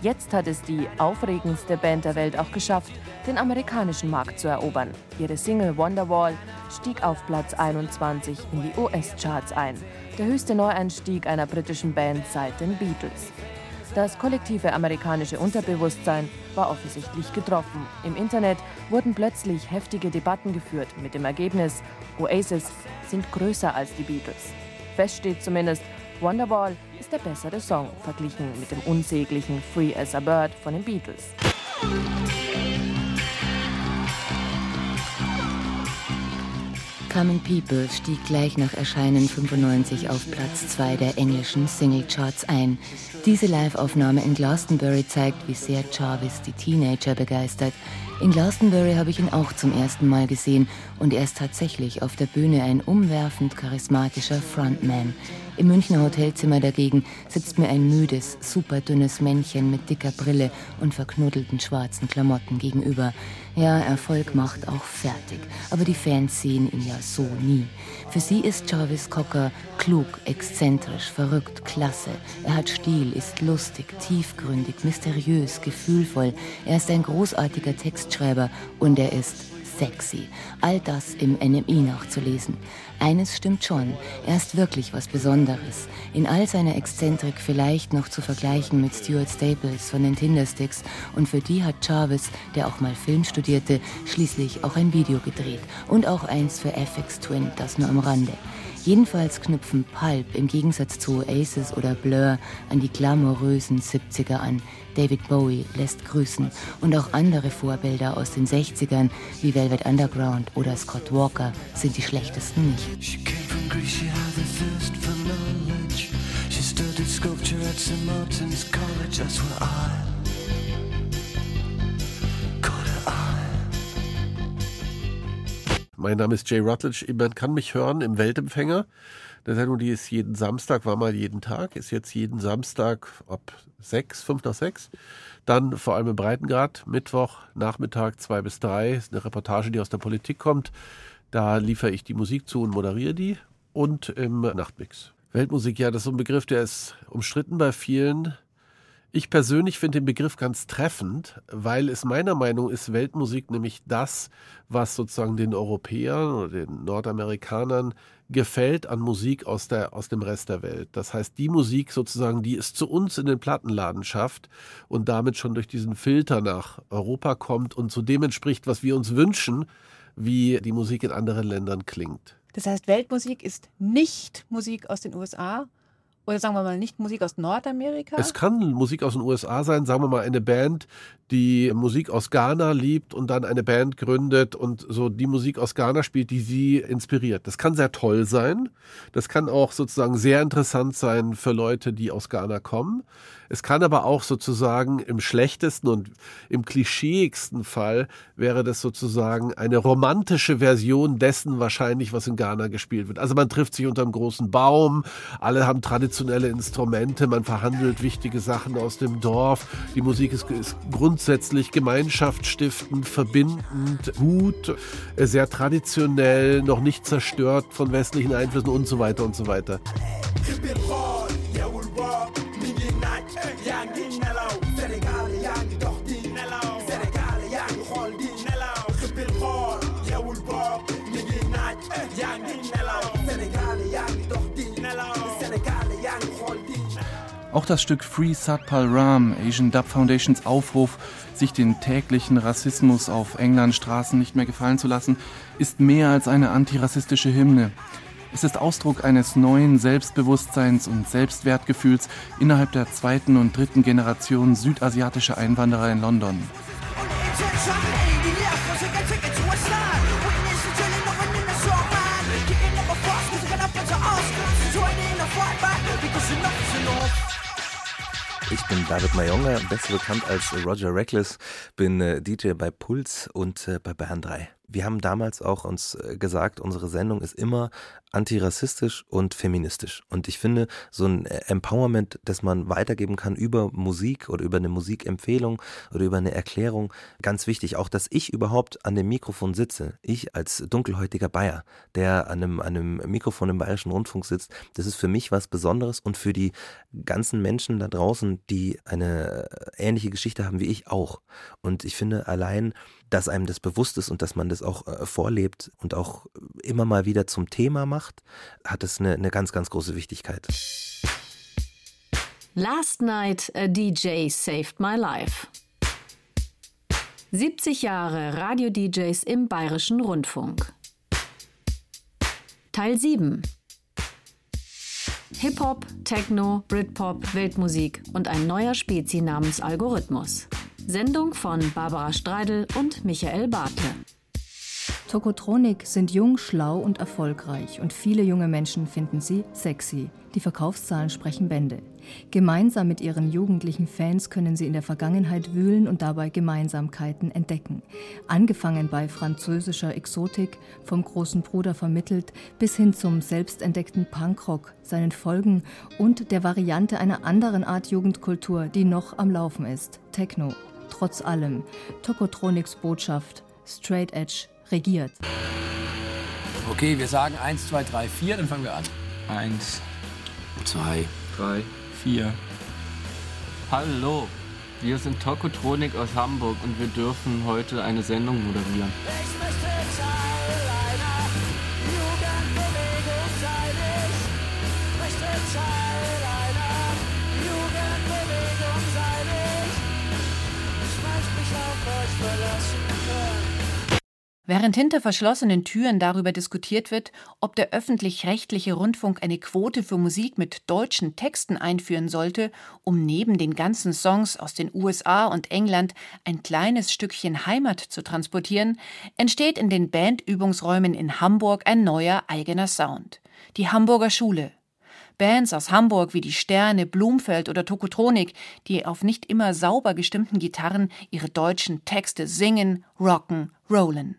Jetzt hat es die aufregendste Band der Welt auch geschafft, den amerikanischen Markt zu erobern. Ihre Single Wonderwall stieg auf Platz 21 in die US-Charts ein, der höchste Neueinstieg einer britischen Band seit den Beatles. Das kollektive amerikanische Unterbewusstsein war offensichtlich getroffen. Im Internet wurden plötzlich heftige Debatten geführt mit dem Ergebnis, Oasis sind größer als die Beatles. Fest steht zumindest, Wonderwall ist der bessere Song verglichen mit dem unsäglichen Free as a Bird von den Beatles. Common People stieg gleich nach Erscheinen 95 auf Platz 2 der englischen Singlecharts ein. Diese Live-Aufnahme in Glastonbury zeigt, wie sehr Jarvis die Teenager begeistert. In Glastonbury habe ich ihn auch zum ersten Mal gesehen und er ist tatsächlich auf der Bühne ein umwerfend charismatischer Frontman. Im Münchner Hotelzimmer dagegen sitzt mir ein müdes, superdünnes Männchen mit dicker Brille und verknuddelten schwarzen Klamotten gegenüber. Ja, Erfolg macht auch fertig, aber die Fans sehen ihn ja so nie. Für sie ist Jarvis Cocker klug, exzentrisch, verrückt, klasse. Er hat Stil, ist lustig, tiefgründig, mysteriös, gefühlvoll. Er ist ein großartiger Textschreiber und er ist sexy. All das im NMI nachzulesen. Eines stimmt schon, er ist wirklich was Besonderes. In all seiner Exzentrik vielleicht noch zu vergleichen mit Stuart Staples von den Tindersticks. Und für die hat Jarvis, der auch mal Film studierte, schließlich auch ein Video gedreht. Und auch eins für FX Twin, das nur am Rande. Jedenfalls knüpfen Pulp im Gegensatz zu Oasis oder Blur an die glamourösen 70er an. David Bowie lässt grüßen und auch andere Vorbilder aus den 60ern wie Velvet Underground oder Scott Walker sind die schlechtesten nicht. Mein Name ist Jay Rutledge. Man kann mich hören im Weltempfänger. Der Sendung, die ist jeden Samstag, war mal jeden Tag, ist jetzt jeden Samstag ab sechs, fünf nach sechs. Dann vor allem im Breitengrad, Mittwoch, Nachmittag zwei bis drei. Ist eine Reportage, die aus der Politik kommt. Da liefere ich die Musik zu und moderiere die. Und im Nachtmix. Weltmusik, ja, das ist ein Begriff, der ist umstritten bei vielen. Ich persönlich finde den Begriff ganz treffend, weil es meiner Meinung ist Weltmusik nämlich das, was sozusagen den Europäern oder den Nordamerikanern gefällt an Musik aus, der, aus dem Rest der Welt. Das heißt, die Musik sozusagen, die es zu uns in den Plattenladen schafft und damit schon durch diesen Filter nach Europa kommt und zu dem entspricht, was wir uns wünschen, wie die Musik in anderen Ländern klingt. Das heißt, Weltmusik ist nicht Musik aus den USA oder sagen wir mal nicht Musik aus Nordamerika. Es kann Musik aus den USA sein, sagen wir mal eine Band, die Musik aus Ghana liebt und dann eine Band gründet und so die Musik aus Ghana spielt, die sie inspiriert. Das kann sehr toll sein. Das kann auch sozusagen sehr interessant sein für Leute, die aus Ghana kommen. Es kann aber auch sozusagen im schlechtesten und im klischeeigsten Fall wäre das sozusagen eine romantische Version dessen wahrscheinlich, was in Ghana gespielt wird. Also man trifft sich unter einem großen Baum, alle haben traditionelle Instrumente, man verhandelt wichtige Sachen aus dem Dorf. Die Musik ist, ist grundsätzlich gemeinschaftsstiftend, verbindend, gut, äh, sehr traditionell, noch nicht zerstört von westlichen Einflüssen und so weiter und so weiter. Auch das Stück Free Satpal Ram, Asian Dub Foundations Aufruf, sich den täglichen Rassismus auf Englands Straßen nicht mehr gefallen zu lassen, ist mehr als eine antirassistische Hymne. Es ist Ausdruck eines neuen Selbstbewusstseins und Selbstwertgefühls innerhalb der zweiten und dritten Generation südasiatischer Einwanderer in London. Ich bin David Mayonga, besser bekannt als Roger Reckless, bin äh, DJ bei Puls und äh, bei Bern 3. Wir haben damals auch uns äh, gesagt, unsere Sendung ist immer antirassistisch und feministisch. Und ich finde, so ein äh, Empowerment, das man weitergeben kann über Musik oder über eine Musikempfehlung oder über eine Erklärung, ganz wichtig. Auch, dass ich überhaupt an dem Mikrofon sitze. Ich als dunkelhäutiger Bayer, der an einem, an einem Mikrofon im Bayerischen Rundfunk sitzt, das ist für mich was Besonderes und für die ganzen Menschen da draußen, die eine ähnliche Geschichte haben wie ich auch. Und ich finde allein, dass einem das bewusst ist und dass man das auch äh, vorlebt und auch immer mal wieder zum Thema macht, hat es eine, eine ganz, ganz große Wichtigkeit. Last Night a DJ Saved My Life. 70 Jahre Radio-DJs im Bayerischen Rundfunk. Teil 7. Hip-Hop, Techno, Britpop, Weltmusik und ein neuer Spezi namens Algorithmus. Sendung von Barbara Streidel und Michael Bartle. Tokotronik sind jung, schlau und erfolgreich und viele junge Menschen finden sie sexy. Die Verkaufszahlen sprechen Bände. Gemeinsam mit ihren jugendlichen Fans können sie in der Vergangenheit wühlen und dabei Gemeinsamkeiten entdecken. Angefangen bei französischer Exotik, vom großen Bruder vermittelt, bis hin zum selbstentdeckten Punkrock, seinen Folgen und der Variante einer anderen Art Jugendkultur, die noch am Laufen ist, Techno. Trotz allem, Tokotronics Botschaft, Straight Edge regiert. Okay, wir sagen 1, 2, 3, 4, dann fangen wir an. 1, 2, 3, 4. Hallo, wir sind Tokotronik aus Hamburg und wir dürfen heute eine Sendung moderieren. Ich möchte Während hinter verschlossenen Türen darüber diskutiert wird, ob der öffentlich-rechtliche Rundfunk eine Quote für Musik mit deutschen Texten einführen sollte, um neben den ganzen Songs aus den USA und England ein kleines Stückchen Heimat zu transportieren, entsteht in den Bandübungsräumen in Hamburg ein neuer eigener Sound. Die Hamburger Schule. Bands aus Hamburg wie die Sterne, Blumfeld oder Tokotronik, die auf nicht immer sauber gestimmten Gitarren ihre deutschen Texte singen, rocken, rollen.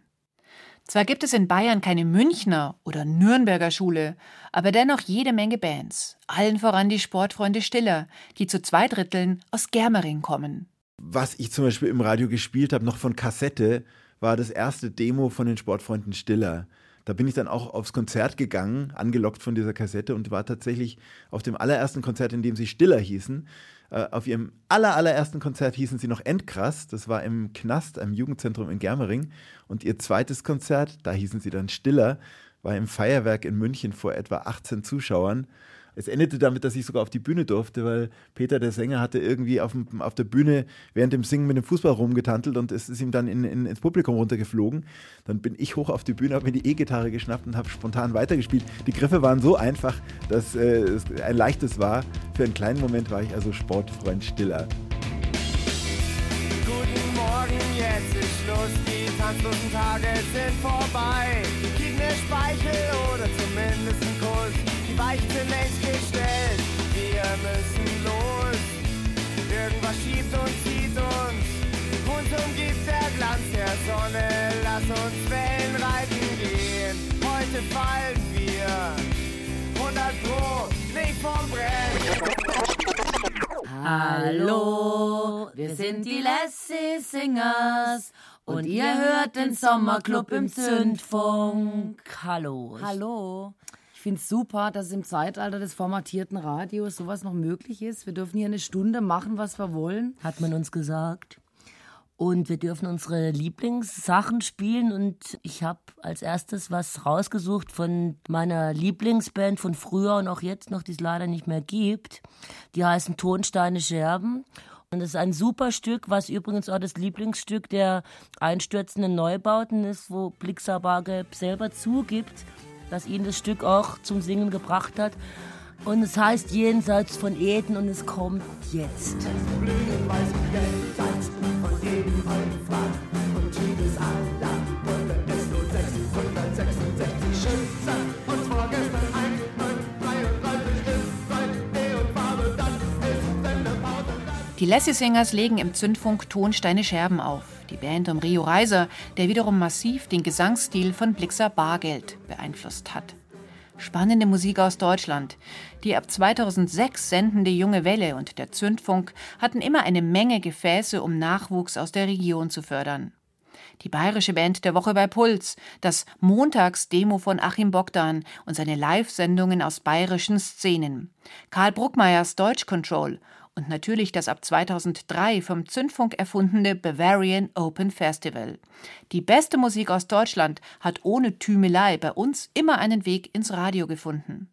Zwar gibt es in Bayern keine Münchner oder Nürnberger Schule, aber dennoch jede Menge Bands, allen voran die Sportfreunde Stiller, die zu zwei Dritteln aus Germering kommen. Was ich zum Beispiel im Radio gespielt habe, noch von Kassette, war das erste Demo von den Sportfreunden Stiller. Da bin ich dann auch aufs Konzert gegangen, angelockt von dieser Kassette und war tatsächlich auf dem allerersten Konzert, in dem sie Stiller hießen. Äh, auf ihrem aller, allerersten Konzert hießen sie noch Endkrass. Das war im Knast, einem Jugendzentrum in Germering. Und ihr zweites Konzert, da hießen sie dann Stiller, war im Feierwerk in München vor etwa 18 Zuschauern. Es endete damit, dass ich sogar auf die Bühne durfte, weil Peter, der Sänger, hatte irgendwie auf, dem, auf der Bühne während dem Singen mit dem Fußball rumgetantelt und es ist ihm dann in, in, ins Publikum runtergeflogen. Dann bin ich hoch auf die Bühne, habe mir die E-Gitarre geschnappt und habe spontan weitergespielt. Die Griffe waren so einfach, dass äh, es ein leichtes war. Für einen kleinen Moment war ich also Sportfreund Stiller. Guten Morgen, jetzt ist Schluss, die tanzlosen Tage sind vorbei. Gib mir Speichel oder zumindest einen Kuss. Die Weichen Hallo, wir sind die Lassie Singers und ihr hört den Sommerclub im Zündfunk. Hallo. Hallo. Ich finde es super, dass im Zeitalter des formatierten Radios sowas noch möglich ist. Wir dürfen hier eine Stunde machen, was wir wollen. Hat man uns gesagt. Und wir dürfen unsere Lieblingssachen spielen. Und ich habe als erstes was rausgesucht von meiner Lieblingsband von früher und auch jetzt noch, die es leider nicht mehr gibt. Die heißen Tonsteine Scherben. Und es ist ein super Stück, was übrigens auch das Lieblingsstück der einstürzenden Neubauten ist, wo Blixer Bargelb selber zugibt, dass ihn das Stück auch zum Singen gebracht hat. Und es heißt Jenseits von Eden und es kommt jetzt. Die Lassie Singers legen im Zündfunk Tonsteine Scherben auf. Die Band um Rio Reiser, der wiederum massiv den Gesangsstil von Blixer Bargeld beeinflusst hat. Spannende Musik aus Deutschland. Die ab 2006 sendende Junge Welle und der Zündfunk hatten immer eine Menge Gefäße, um Nachwuchs aus der Region zu fördern. Die bayerische Band der Woche bei Puls, das Montagsdemo von Achim Bogdan und seine Live-Sendungen aus bayerischen Szenen. Karl Bruckmeyers Deutsch Control und natürlich das ab 2003 vom Zündfunk erfundene Bavarian Open Festival. Die beste Musik aus Deutschland hat ohne Tümelei bei uns immer einen Weg ins Radio gefunden.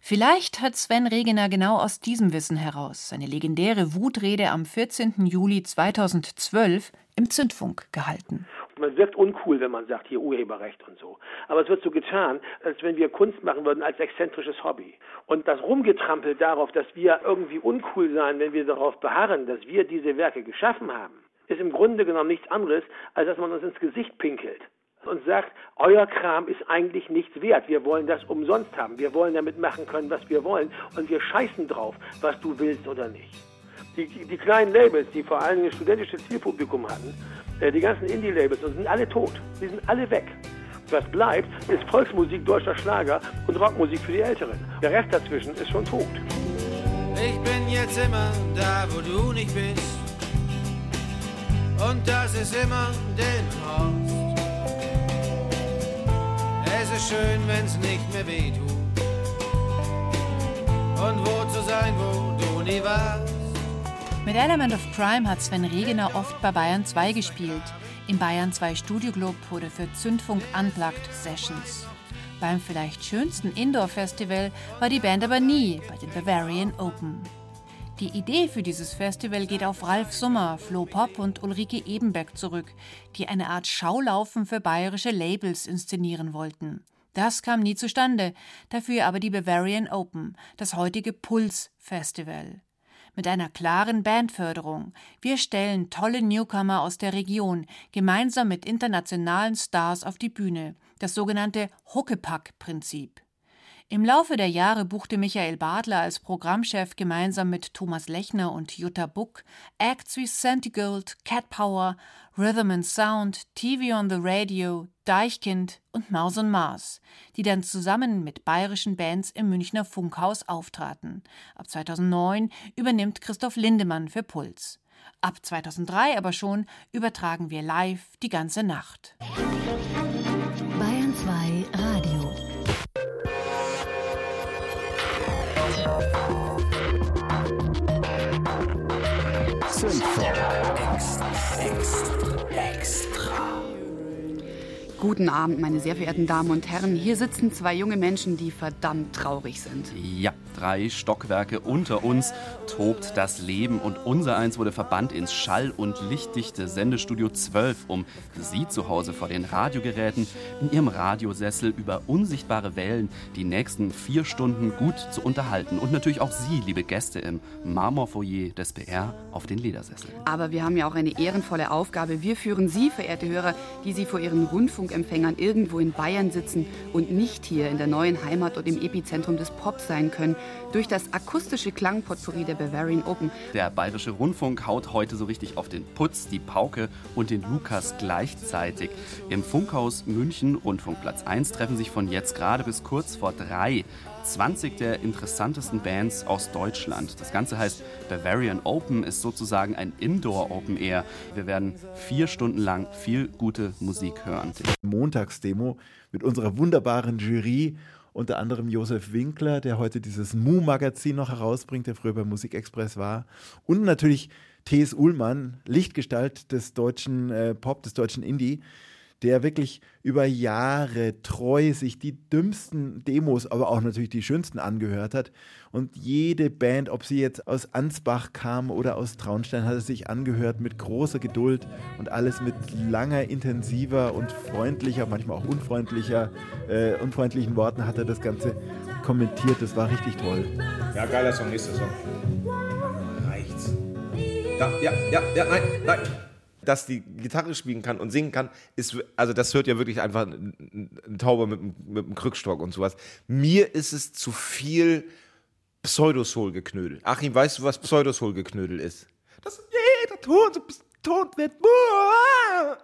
Vielleicht hat Sven Regener genau aus diesem Wissen heraus seine legendäre Wutrede am 14. Juli 2012 im Zündfunk gehalten. Man wirkt uncool, wenn man sagt, hier Urheberrecht und so. Aber es wird so getan, als wenn wir Kunst machen würden als exzentrisches Hobby. Und das Rumgetrampelt darauf, dass wir irgendwie uncool seien, wenn wir darauf beharren, dass wir diese Werke geschaffen haben, ist im Grunde genommen nichts anderes, als dass man uns ins Gesicht pinkelt. und sagt, euer Kram ist eigentlich nichts wert. Wir wollen das umsonst haben. Wir wollen damit machen können, was wir wollen. Und wir scheißen drauf, was du willst oder nicht. Die, die, kleinen Labels, die vor allem ein studentisches Zielpublikum hatten, die ganzen Indie-Labels, sind alle tot. Die sind alle weg. Was bleibt, ist Volksmusik, deutscher Schlager und Rockmusik für die Älteren. Der Rest dazwischen ist schon tot. Ich bin jetzt immer da, wo du nicht bist. Und das ist immer den Horst. Es ist schön, wenn's nicht mehr weh tut. Und wo zu sein, wo du nie warst. Mit Element of Crime hat Sven Regener oft bei Bayern 2 gespielt, im Bayern 2 Studioclub oder für Zündfunk Unplugged Sessions. Beim vielleicht schönsten Indoor-Festival war die Band aber nie bei den Bavarian Open. Die Idee für dieses Festival geht auf Ralf Summer, Flo Popp und Ulrike Ebenbeck zurück, die eine Art Schaulaufen für bayerische Labels inszenieren wollten. Das kam nie zustande, dafür aber die Bavarian Open, das heutige Puls Festival. Mit einer klaren Bandförderung. Wir stellen tolle Newcomer aus der Region gemeinsam mit internationalen Stars auf die Bühne. Das sogenannte Huckepack-Prinzip. Im Laufe der Jahre buchte Michael Badler als Programmchef gemeinsam mit Thomas Lechner und Jutta Buck Acts wie Santigold, Cat Power, Rhythm and Sound, TV on the Radio, Deichkind und Maus und Mars, die dann zusammen mit bayerischen Bands im Münchner Funkhaus auftraten. Ab 2009 übernimmt Christoph Lindemann für Puls. Ab 2003 aber schon übertragen wir live die ganze Nacht. Bayern 2 Radio. Guten Abend, meine sehr verehrten Damen und Herren. Hier sitzen zwei junge Menschen, die verdammt traurig sind. Ja, drei Stockwerke unter uns tobt das Leben und unser eins wurde verbannt ins schall- und lichtdichte Sendestudio 12, um Sie zu Hause vor den Radiogeräten in Ihrem Radiosessel über unsichtbare Wellen die nächsten vier Stunden gut zu unterhalten. Und natürlich auch Sie, liebe Gäste im Marmorfoyer des BR auf den Ledersesseln. Aber wir haben ja auch eine ehrenvolle Aufgabe. Wir führen Sie, verehrte Hörer, die Sie vor Ihren Rundfunkempfängern irgendwo in Bayern sitzen und nicht hier in der neuen Heimat und im Epizentrum des Pop sein können, durch das akustische Klangpotpourri der Bavarian Open. Der Bayerische Rundfunk haut heute so richtig auf den Putz, die Pauke und den Lukas gleichzeitig. Im Funkhaus München, Rundfunkplatz 1, treffen sich von jetzt gerade bis kurz vor drei 20 der interessantesten Bands aus Deutschland. Das Ganze heißt Bavarian Open, ist sozusagen ein Indoor Open Air. Wir werden vier Stunden lang viel gute Musik hören. Montagsdemo mit unserer wunderbaren Jury unter anderem Josef Winkler, der heute dieses Mu-Magazin noch herausbringt, der früher bei Musikexpress war. Und natürlich T.S. Uhlmann, Lichtgestalt des deutschen äh, Pop, des deutschen Indie, der wirklich über Jahre treu sich die dümmsten Demos, aber auch natürlich die schönsten angehört hat. Und jede Band, ob sie jetzt aus Ansbach kam oder aus Traunstein, hat es sich angehört mit großer Geduld und alles mit langer, intensiver und freundlicher, manchmal auch unfreundlicher, äh, unfreundlichen Worten hat er das Ganze kommentiert. Das war richtig toll. Ja, geiler Song, nächster Song. Reicht's. Ja, ja, ja, ja, nein, nein. Dass die Gitarre spielen kann und singen kann, ist, also das hört ja wirklich einfach ein, ein Tauber mit, mit einem Krückstock und sowas. Mir ist es zu viel Pseudosoul-Geknödel. Achim, weißt du, was Pseudosoul-Geknödel ist? Das jeder Ton so betont wird. Äh,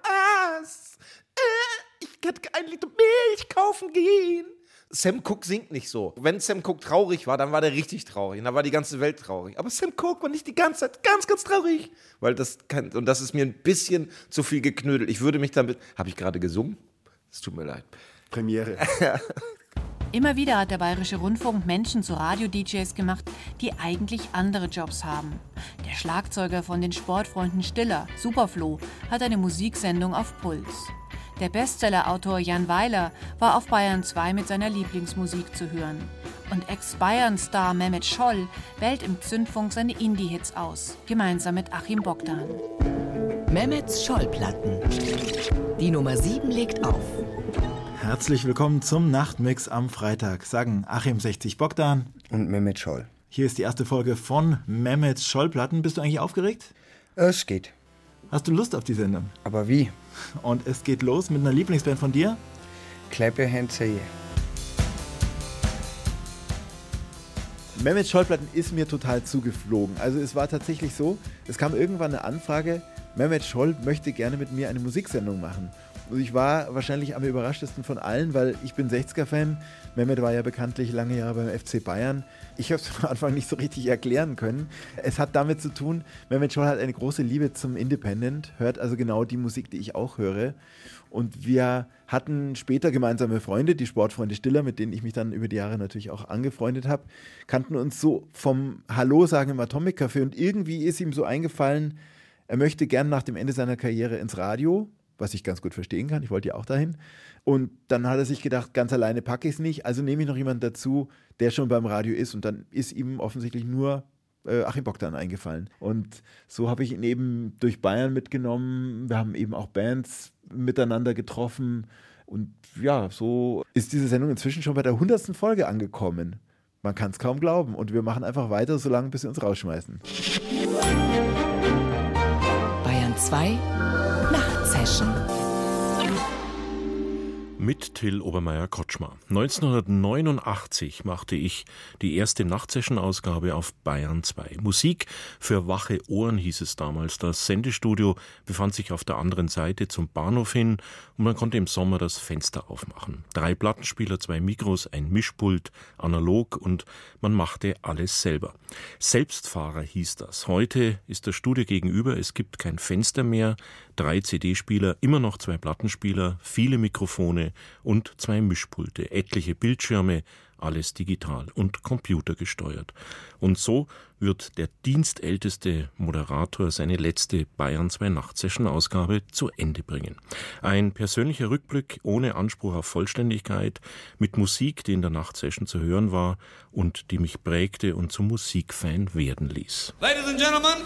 Ich kann ein Liter Milch kaufen gehen. Sam Cooke singt nicht so. Wenn Sam Cooke traurig war, dann war der richtig traurig. Und dann war die ganze Welt traurig. Aber Sam Cooke war nicht die ganze Zeit ganz, ganz traurig. Weil das kann, und das ist mir ein bisschen zu viel geknödelt. Ich würde mich damit, habe ich gerade gesungen? Es tut mir leid. Premiere. [laughs] Immer wieder hat der Bayerische Rundfunk Menschen zu Radio-DJs gemacht, die eigentlich andere Jobs haben. Der Schlagzeuger von den Sportfreunden Stiller, Superflo, hat eine Musiksendung auf Puls. Der Bestsellerautor Jan Weiler war auf Bayern 2 mit seiner Lieblingsmusik zu hören. Und Ex-Bayern-Star Mehmet Scholl wählt im Zündfunk seine Indie-Hits aus, gemeinsam mit Achim Bogdan. Mehmets Schollplatten. Die Nummer 7 legt auf. Herzlich willkommen zum Nachtmix am Freitag, sagen Achim 60 Bogdan und Mehmet Scholl. Hier ist die erste Folge von Mehmets Schollplatten. Bist du eigentlich aufgeregt? Es geht. Hast du Lust auf die Sendung? Aber wie? Und es geht los mit einer Lieblingsband von dir? Clap your hands here. Mehmet Schollplatten ist mir total zugeflogen. Also es war tatsächlich so, es kam irgendwann eine Anfrage, Mehmet Scholl möchte gerne mit mir eine Musiksendung machen. Und ich war wahrscheinlich am überraschtesten von allen, weil ich bin 60er-Fan. Mehmet war ja bekanntlich lange Jahre beim FC Bayern. Ich habe es [laughs] am Anfang nicht so richtig erklären können. Es hat damit zu tun, Mehmet Scholl hat eine große Liebe zum Independent, hört also genau die Musik, die ich auch höre. Und wir hatten später gemeinsame Freunde, die Sportfreunde Stiller, mit denen ich mich dann über die Jahre natürlich auch angefreundet habe, kannten uns so vom Hallo sagen im Atomic Café und irgendwie ist ihm so eingefallen, er möchte gern nach dem Ende seiner Karriere ins Radio, was ich ganz gut verstehen kann. Ich wollte ja auch dahin. Und dann hat er sich gedacht, ganz alleine packe ich es nicht, also nehme ich noch jemanden dazu, der schon beim Radio ist. Und dann ist ihm offensichtlich nur äh, Achim Bogdan eingefallen. Und so habe ich ihn eben durch Bayern mitgenommen. Wir haben eben auch Bands miteinander getroffen. Und ja, so ist diese Sendung inzwischen schon bei der 100. Folge angekommen. Man kann es kaum glauben. Und wir machen einfach weiter, solange bis sie uns rausschmeißen. Bayern 2 Nachtsession. Mit Till Obermeier-Kotschmer. 1989 machte ich die erste Nachtsession-Ausgabe auf Bayern 2. Musik für wache Ohren hieß es damals. Das Sendestudio befand sich auf der anderen Seite zum Bahnhof hin und man konnte im Sommer das Fenster aufmachen. Drei Plattenspieler, zwei Mikros, ein Mischpult, analog und man machte alles selber. Selbstfahrer hieß das. Heute ist das Studio gegenüber, es gibt kein Fenster mehr, drei CD-Spieler, immer noch zwei Plattenspieler, viele Mikrofone und zwei Mischpulte, etliche Bildschirme, alles digital und computergesteuert. Und so wird der dienstälteste Moderator seine letzte Bayern 2 Nachtsession Ausgabe zu Ende bringen. Ein persönlicher Rückblick ohne Anspruch auf Vollständigkeit, mit Musik, die in der Nachtsession zu hören war und die mich prägte und zum Musikfan werden ließ. Ladies and gentlemen,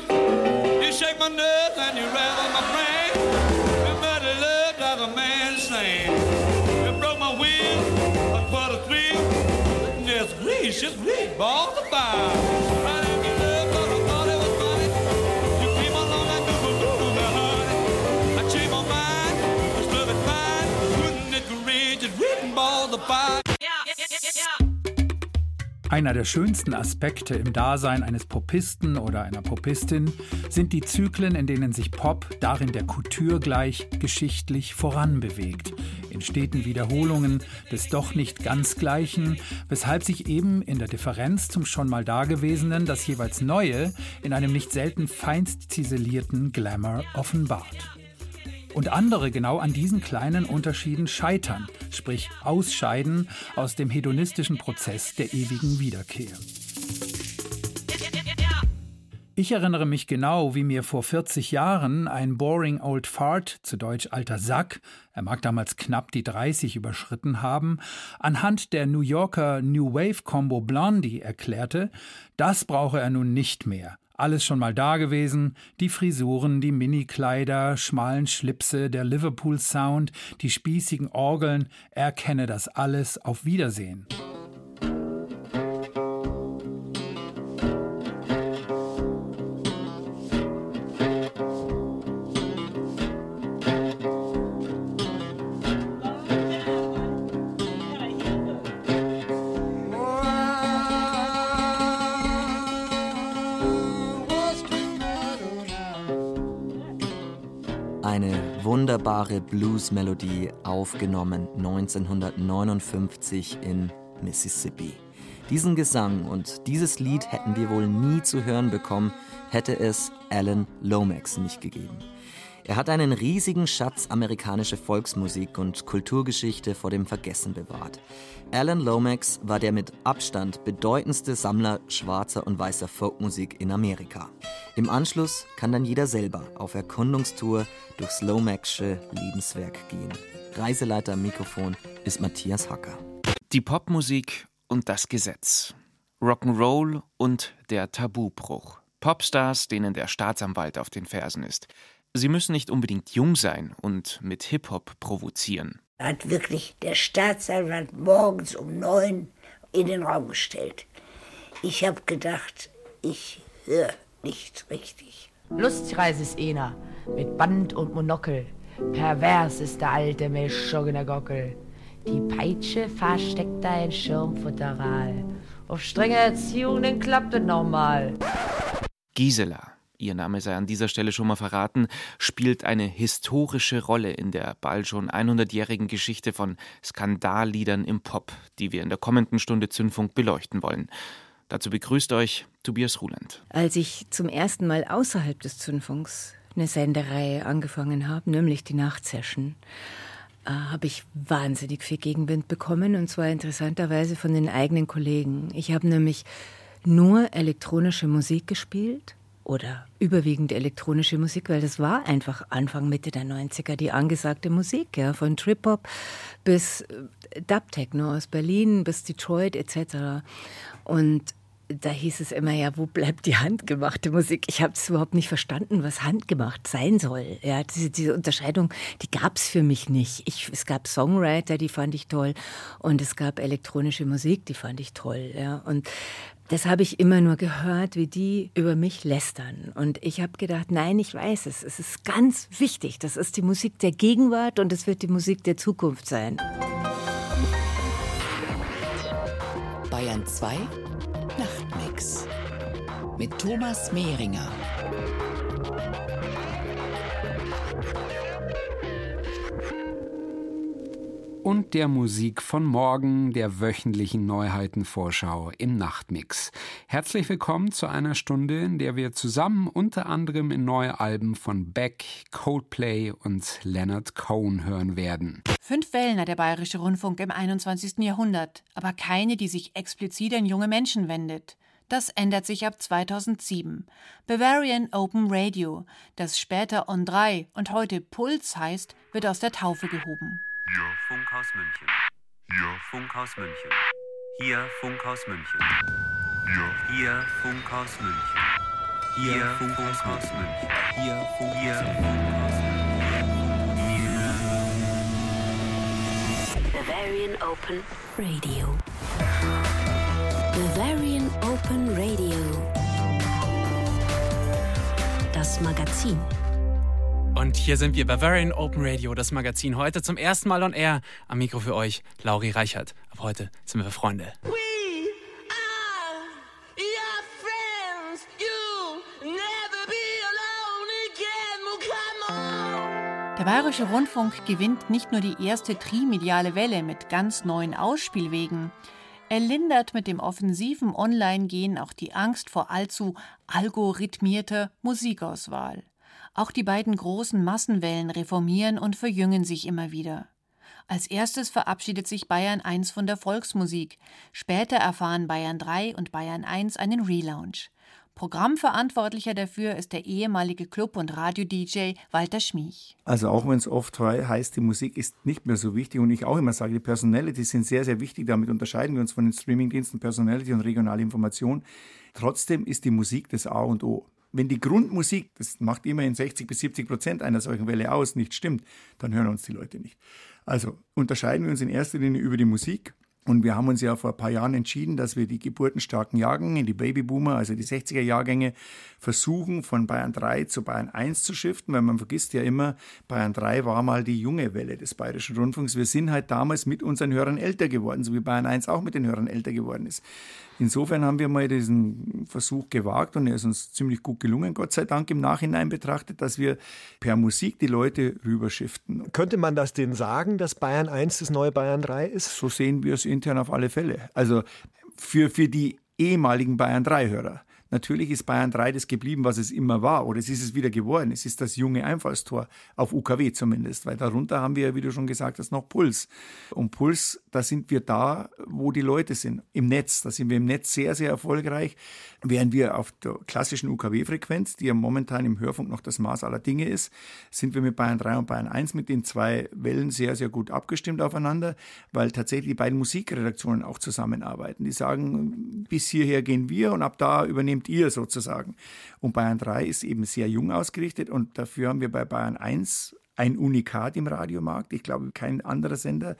you shake my nerves and you rattle my brain. Just reach, just reach, balls of Einer der schönsten Aspekte im Dasein eines Popisten oder einer Popistin sind die Zyklen, in denen sich Pop darin der Couture gleich geschichtlich voranbewegt, in steten Wiederholungen des doch nicht ganz Gleichen, weshalb sich eben in der Differenz zum schon mal Dagewesenen das jeweils Neue in einem nicht selten feinst ziselierten Glamour offenbart und andere genau an diesen kleinen Unterschieden scheitern, sprich ausscheiden aus dem hedonistischen Prozess der ewigen Wiederkehr. Ich erinnere mich genau, wie mir vor 40 Jahren ein boring old fart, zu Deutsch alter Sack, er mag damals knapp die 30 überschritten haben, anhand der New Yorker New Wave Combo Blondie erklärte, das brauche er nun nicht mehr. Alles schon mal da gewesen, die Frisuren, die Minikleider, schmalen Schlipse, der Liverpool Sound, die spießigen Orgeln, er kenne das alles. Auf Wiedersehen. Wunderbare Blues-Melodie, aufgenommen 1959 in Mississippi. Diesen Gesang und dieses Lied hätten wir wohl nie zu hören bekommen, hätte es Alan Lomax nicht gegeben. Er hat einen riesigen Schatz amerikanische Volksmusik und Kulturgeschichte vor dem Vergessen bewahrt. Alan Lomax war der mit Abstand bedeutendste Sammler schwarzer und weißer Folkmusik in Amerika. Im Anschluss kann dann jeder selber auf Erkundungstour durchs Lomaxsche Lebenswerk gehen. Reiseleiter am Mikrofon ist Matthias Hacker. Die Popmusik und das Gesetz. Rock'n'Roll und der Tabubruch. Popstars, denen der Staatsanwalt auf den Fersen ist. Sie müssen nicht unbedingt jung sein und mit Hip-Hop provozieren. hat wirklich der Staatsanwalt morgens um neun in den Raum gestellt. Ich habe gedacht, ich höre nicht richtig. Lustreise ist einer. mit Band und Monokel. Pervers ist der alte Meschogener Gockel. Die Peitsche versteckt ein Schirmfutteral. Auf strenge Erziehung, dann klappt es normal. Gisela, ihr Name sei an dieser Stelle schon mal verraten, spielt eine historische Rolle in der bald schon 100-jährigen Geschichte von Skandalliedern im Pop, die wir in der kommenden Stunde Zündfunk beleuchten wollen. Dazu begrüßt euch Tobias Ruland. Als ich zum ersten Mal außerhalb des Zündfunks eine Sendereihe angefangen habe, nämlich die Nachtsession, äh, habe ich wahnsinnig viel Gegenwind bekommen und zwar interessanterweise von den eigenen Kollegen. Ich habe nämlich nur elektronische Musik gespielt oder überwiegend elektronische Musik, weil das war einfach Anfang, Mitte der 90er die angesagte Musik, ja, von Trip-Hop bis äh, Dub-Techno aus Berlin bis Detroit etc. Und da hieß es immer, ja, wo bleibt die handgemachte Musik? Ich habe es überhaupt nicht verstanden, was handgemacht sein soll. Ja, diese, diese Unterscheidung, die gab es für mich nicht. Ich, es gab Songwriter, die fand ich toll, und es gab elektronische Musik, die fand ich toll. Ja, und das habe ich immer nur gehört, wie die über mich lästern. Und ich habe gedacht, nein, ich weiß es. Es ist ganz wichtig. Das ist die Musik der Gegenwart und es wird die Musik der Zukunft sein. Bayern 2 Nachtmix mit Thomas Mehringer. Und der Musik von morgen, der wöchentlichen Neuheitenvorschau im Nachtmix. Herzlich willkommen zu einer Stunde, in der wir zusammen unter anderem in neue Alben von Beck, Coldplay und Leonard Cohen hören werden. Fünf Wellen hat der Bayerische Rundfunk im 21. Jahrhundert, aber keine, die sich explizit an junge Menschen wendet. Das ändert sich ab 2007. Bavarian Open Radio, das später On 3 und heute Puls heißt, wird aus der Taufe gehoben. Hier Funkhaus München. Hier Funkhaus München. Hier Funkhaus München. Hier, hier Funkhaus München. Hier Funkhaus München. Hier Funkhaus Bavarian Open Radio. Bavarian Open Radio. Das Magazin. Und hier sind wir, Bavarian Open Radio, das Magazin. Heute zum ersten Mal on air. Am Mikro für euch, Lauri Reichert. Ab heute sind wir Freunde. Der Bayerische Rundfunk gewinnt nicht nur die erste trimediale Welle mit ganz neuen Ausspielwegen. Er lindert mit dem offensiven Online-Gehen auch die Angst vor allzu algorithmierter Musikauswahl. Auch die beiden großen Massenwellen reformieren und verjüngen sich immer wieder. Als erstes verabschiedet sich Bayern 1 von der Volksmusik. Später erfahren Bayern 3 und Bayern 1 einen Relaunch. Programmverantwortlicher dafür ist der ehemalige Club- und Radio-DJ Walter Schmiech. Also auch wenn es oft heißt, die Musik ist nicht mehr so wichtig und ich auch immer sage, die Personality sind sehr, sehr wichtig. Damit unterscheiden wir uns von den Streamingdiensten Personality und regionale Information. Trotzdem ist die Musik das A und O. Wenn die Grundmusik, das macht immerhin 60 bis 70 Prozent einer solchen Welle aus, nicht stimmt, dann hören uns die Leute nicht. Also unterscheiden wir uns in erster Linie über die Musik. Und wir haben uns ja vor ein paar Jahren entschieden, dass wir die geburtenstarken Jahrgänge, die Babyboomer, also die 60er Jahrgänge, versuchen von Bayern 3 zu Bayern 1 zu shiften, weil man vergisst ja immer, Bayern 3 war mal die junge Welle des Bayerischen Rundfunks. Wir sind halt damals mit unseren Hörern älter geworden, so wie Bayern 1 auch mit den Hörern älter geworden ist. Insofern haben wir mal diesen Versuch gewagt und er ist uns ziemlich gut gelungen, Gott sei Dank im Nachhinein betrachtet, dass wir per Musik die Leute rüberschiften. Könnte man das denen sagen, dass Bayern 1 das neue Bayern 3 ist? So sehen wir es intern auf alle Fälle. Also für, für die ehemaligen Bayern 3-Hörer. Natürlich ist Bayern 3 das geblieben, was es immer war, oder es ist es wieder geworden. Es ist das junge Einfallstor, auf UKW zumindest, weil darunter haben wir, wie du schon gesagt hast, noch Puls. Und Puls, da sind wir da, wo die Leute sind, im Netz. Da sind wir im Netz sehr, sehr erfolgreich, während wir auf der klassischen UKW-Frequenz, die ja momentan im Hörfunk noch das Maß aller Dinge ist, sind wir mit Bayern 3 und Bayern 1 mit den zwei Wellen sehr, sehr gut abgestimmt aufeinander, weil tatsächlich die beiden Musikredaktionen auch zusammenarbeiten. Die sagen, bis hierher gehen wir und ab da übernehmen nehmt ihr sozusagen. Und Bayern 3 ist eben sehr jung ausgerichtet und dafür haben wir bei Bayern 1 ein Unikat im Radiomarkt. Ich glaube, kein anderer Sender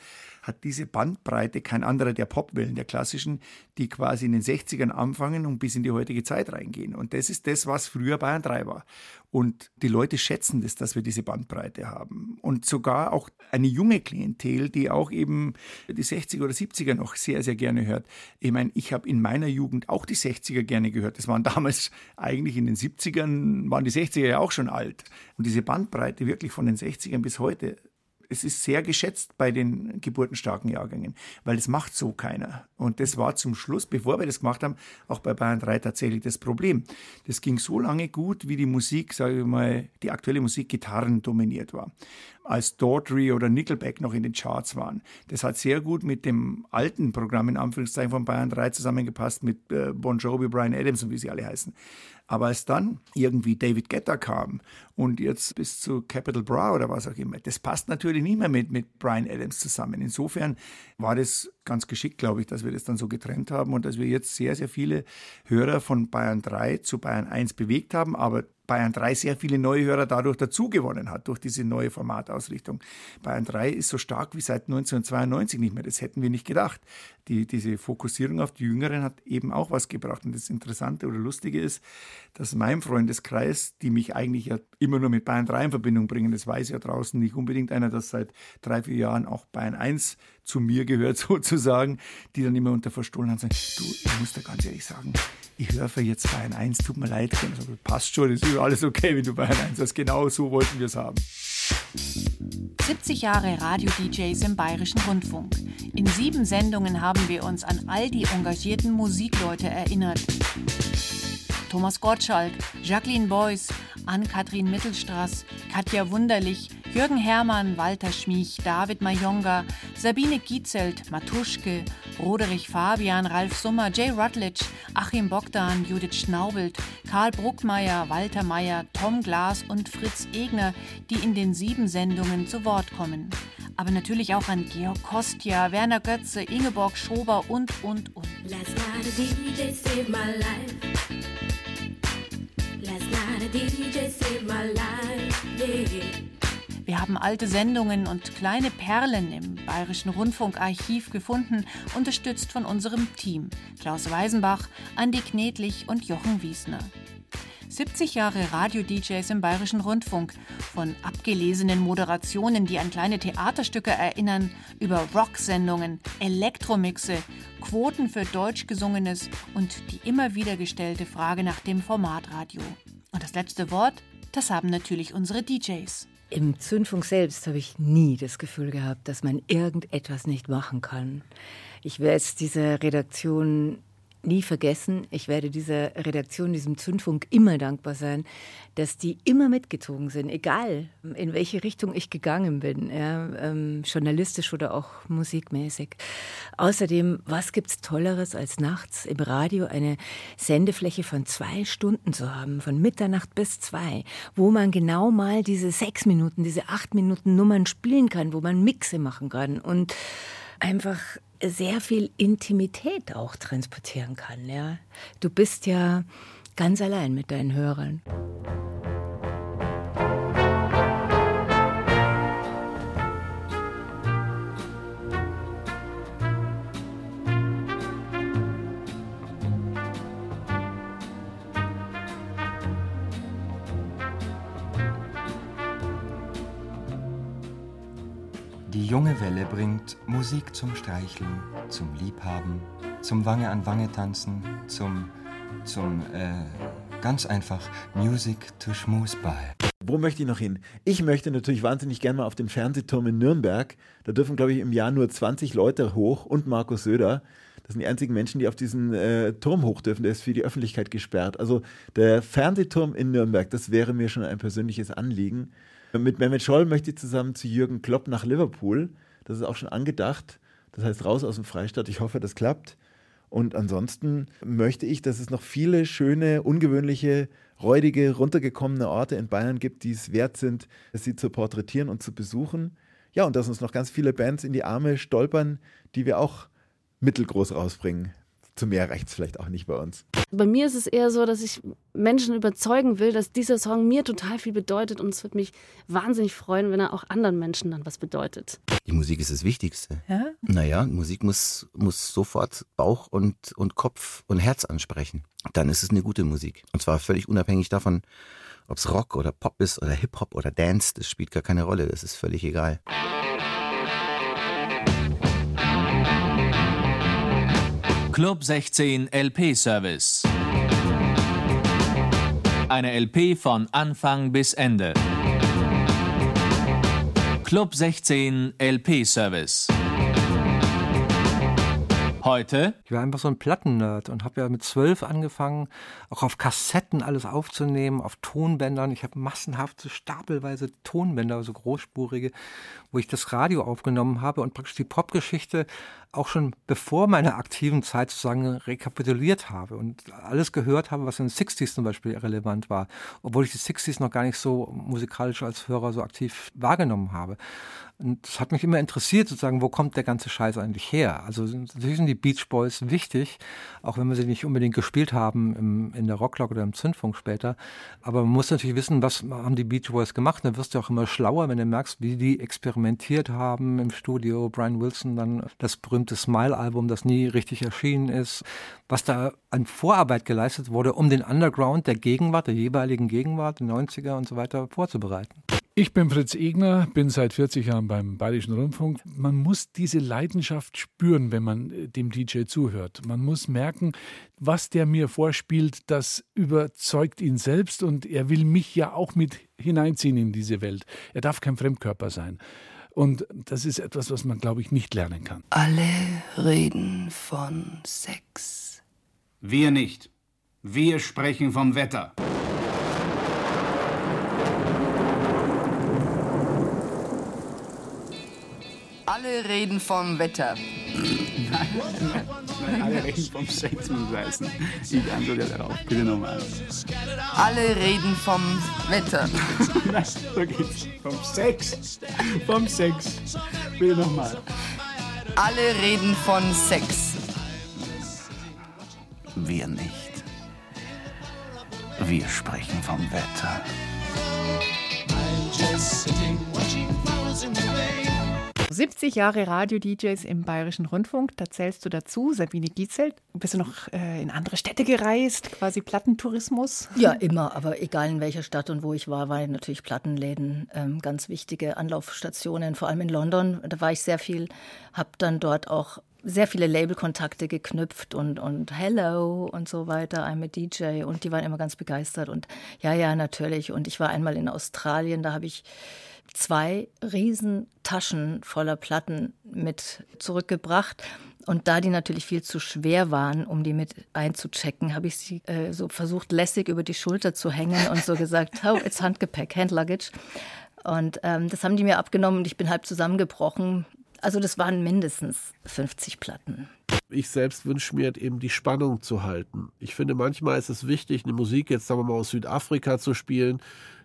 hat diese Bandbreite kein anderer der Popwellen, der klassischen, die quasi in den 60ern anfangen und bis in die heutige Zeit reingehen. Und das ist das, was früher Bayern 3 war. Und die Leute schätzen das, dass wir diese Bandbreite haben. Und sogar auch eine junge Klientel, die auch eben die 60er oder 70er noch sehr, sehr gerne hört. Ich meine, ich habe in meiner Jugend auch die 60er gerne gehört. Das waren damals eigentlich in den 70ern, waren die 60er ja auch schon alt. Und diese Bandbreite wirklich von den 60ern bis heute, es ist sehr geschätzt bei den geburtenstarken Jahrgängen, weil das macht so keiner. Und das war zum Schluss, bevor wir das gemacht haben, auch bei Bayern 3 tatsächlich das Problem. Das ging so lange gut, wie die Musik, sage ich mal, die aktuelle Musik Gitarren dominiert war. Als Daughtry oder Nickelback noch in den Charts waren. Das hat sehr gut mit dem alten Programm in Anführungszeichen von Bayern 3 zusammengepasst, mit äh, Bon Jovi, Brian Adams und wie sie alle heißen. Aber als dann irgendwie David Guetta kam und jetzt bis zu Capital Bra oder was auch immer, das passt natürlich nicht mehr mit, mit Brian Adams zusammen. Insofern war das ganz geschickt, glaube ich, dass wir das dann so getrennt haben und dass wir jetzt sehr, sehr viele Hörer von Bayern 3 zu Bayern 1 bewegt haben, aber Bayern 3 sehr viele neue Hörer dadurch dazugewonnen hat, durch diese neue Formatausrichtung. Bayern 3 ist so stark wie seit 1992 nicht mehr. Das hätten wir nicht gedacht. Die, diese Fokussierung auf die Jüngeren hat eben auch was gebracht. Und das Interessante oder Lustige ist, dass mein Freundeskreis, die mich eigentlich ja immer nur mit Bayern 3 in Verbindung bringen, das weiß ja draußen nicht unbedingt einer, dass seit drei, vier Jahren auch Bayern 1 zu mir gehört [laughs] sozusagen, die dann immer unter Verstohlen sagen, du, ich muss da ganz ehrlich sagen, ich höre jetzt Bayern 1, tut mir leid, also, passt schon, ist alles okay, wenn du Bayern 1 hast. Genau so wollten wir es haben. 70 Jahre Radio-DJs im Bayerischen Rundfunk. In sieben Sendungen haben wir uns an all die engagierten Musikleute erinnert. Thomas Gottschalk, Jacqueline Beuys, Ann-Kathrin Mittelstraß, Katja Wunderlich, Jürgen Herrmann, Walter Schmiech, David Mayonga, Sabine Gietzelt, Matuschke, Roderich Fabian, Ralf Summer, Jay Rutledge, Achim Bogdan, Judith Schnaubelt, Karl Bruckmeier, Walter Meyer, Tom Glas und Fritz Egner, die in den sieben Sendungen zu Wort kommen. Aber natürlich auch an Georg Kostja, Werner Götze, Ingeborg Schober und, und, und. Last night a DJ saved my life. Wir haben alte Sendungen und kleine Perlen im Bayerischen Rundfunkarchiv gefunden, unterstützt von unserem Team. Klaus Weisenbach, Andi Knedlich und Jochen Wiesner. 70 Jahre Radio-DJs im Bayerischen Rundfunk. Von abgelesenen Moderationen, die an kleine Theaterstücke erinnern, über Rocksendungen, Elektromixe, Quoten für deutsch gesungenes und die immer wieder gestellte Frage nach dem Formatradio. Und das letzte Wort, das haben natürlich unsere DJs. Im Zündfunk selbst habe ich nie das Gefühl gehabt, dass man irgendetwas nicht machen kann. Ich werde diese Redaktion nie vergessen. Ich werde dieser Redaktion, diesem Zündfunk immer dankbar sein, dass die immer mitgezogen sind, egal in welche Richtung ich gegangen bin, ja, ähm, journalistisch oder auch musikmäßig. Außerdem, was gibt's Tolleres als nachts im Radio eine Sendefläche von zwei Stunden zu haben, von Mitternacht bis zwei, wo man genau mal diese sechs Minuten, diese acht Minuten Nummern spielen kann, wo man Mixe machen kann und einfach sehr viel Intimität auch transportieren kann. Ja? Du bist ja ganz allein mit deinen Hörern. Die junge Welle bringt Musik zum Streicheln, zum Liebhaben, zum Wange an Wange tanzen, zum, zum, äh, ganz einfach Music to Schmusball. Wo möchte ich noch hin? Ich möchte natürlich wahnsinnig gerne mal auf den Fernsehturm in Nürnberg. Da dürfen, glaube ich, im Jahr nur 20 Leute hoch und Markus Söder. Das sind die einzigen Menschen, die auf diesen äh, Turm hoch dürfen. Der ist für die Öffentlichkeit gesperrt. Also der Fernsehturm in Nürnberg, das wäre mir schon ein persönliches Anliegen. Mit Mehmet Scholl möchte ich zusammen zu Jürgen Klopp nach Liverpool. Das ist auch schon angedacht. Das heißt, raus aus dem Freistaat. Ich hoffe, das klappt. Und ansonsten möchte ich, dass es noch viele schöne, ungewöhnliche, räudige, runtergekommene Orte in Bayern gibt, die es wert sind, sie zu porträtieren und zu besuchen. Ja, und dass uns noch ganz viele Bands in die Arme stolpern, die wir auch mittelgroß rausbringen. Zu mehr reicht es vielleicht auch nicht bei uns. Bei mir ist es eher so, dass ich Menschen überzeugen will, dass dieser Song mir total viel bedeutet und es wird mich wahnsinnig freuen, wenn er auch anderen Menschen dann was bedeutet. Die Musik ist das Wichtigste. Ja? Naja, Musik muss, muss sofort Bauch und, und Kopf und Herz ansprechen. Dann ist es eine gute Musik. Und zwar völlig unabhängig davon, ob es Rock oder Pop ist oder Hip-Hop oder Dance. Das spielt gar keine Rolle. Das ist völlig egal. Club 16 LP Service. Eine LP von Anfang bis Ende. Club 16 LP Service. Heute Ich war einfach so ein Plattennerd und habe ja mit zwölf angefangen, auch auf Kassetten alles aufzunehmen, auf Tonbändern. Ich habe massenhaft so stapelweise Tonbänder, so großspurige, wo ich das Radio aufgenommen habe und praktisch die Popgeschichte auch schon bevor meiner aktiven Zeit sozusagen rekapituliert habe und alles gehört habe, was in den 60s zum Beispiel relevant war, obwohl ich die 60s noch gar nicht so musikalisch als Hörer so aktiv wahrgenommen habe. Und das hat mich immer interessiert, sozusagen, wo kommt der ganze Scheiß eigentlich her? Also natürlich sind die Beach Boys wichtig, auch wenn wir sie nicht unbedingt gespielt haben im, in der Rocklog oder im Zündfunk später. Aber man muss natürlich wissen, was haben die Beach Boys gemacht. Dann wirst du auch immer schlauer, wenn du merkst, wie die experimentiert haben im Studio. Brian Wilson dann das berühmte Smile-Album, das nie richtig erschienen ist. Was da an Vorarbeit geleistet wurde, um den Underground der Gegenwart, der jeweiligen Gegenwart, der 90er und so weiter vorzubereiten. Ich bin Fritz Egner, bin seit 40 Jahren beim Bayerischen Rundfunk. Man muss diese Leidenschaft spüren, wenn man äh, dem DJ zuhört. Man muss merken, was der mir vorspielt, das überzeugt ihn selbst und er will mich ja auch mit hineinziehen in diese Welt. Er darf kein Fremdkörper sein. Und das ist etwas, was man, glaube ich, nicht lernen kann. Alle reden von Sex. Wir nicht. Wir sprechen vom Wetter. Alle reden vom Wetter. Nein, alle reden vom Sex, muss heißen. Ich antworte darauf. Bitte nochmal. Alle reden vom Wetter. [laughs] Nein, so geht's. Vom Sex. Vom Sex. Bitte nochmal. Alle reden von Sex. Wir nicht. Wir sprechen vom Wetter. 70 Jahre Radio-DJs im Bayerischen Rundfunk, da zählst du dazu, Sabine Gietzelt. Bist du noch äh, in andere Städte gereist, quasi Plattentourismus? Ja, immer, aber egal in welcher Stadt und wo ich war, waren natürlich Plattenläden ähm, ganz wichtige Anlaufstationen, vor allem in London. Da war ich sehr viel, habe dann dort auch sehr viele Labelkontakte geknüpft und, und Hello und so weiter, I'm a DJ und die waren immer ganz begeistert und ja, ja, natürlich. Und ich war einmal in Australien, da habe ich zwei Riesentaschen voller Platten mit zurückgebracht. Und da die natürlich viel zu schwer waren, um die mit einzuchecken, habe ich sie äh, so versucht, lässig über die Schulter zu hängen und so gesagt, oh, [laughs] it's Handgepäck, Handluggage. Und ähm, das haben die mir abgenommen und ich bin halb zusammengebrochen. Also das waren mindestens 50 Platten. Ich selbst wünsche mir eben die Spannung zu halten. Ich finde, manchmal ist es wichtig, eine Musik jetzt sagen wir mal aus Südafrika zu spielen,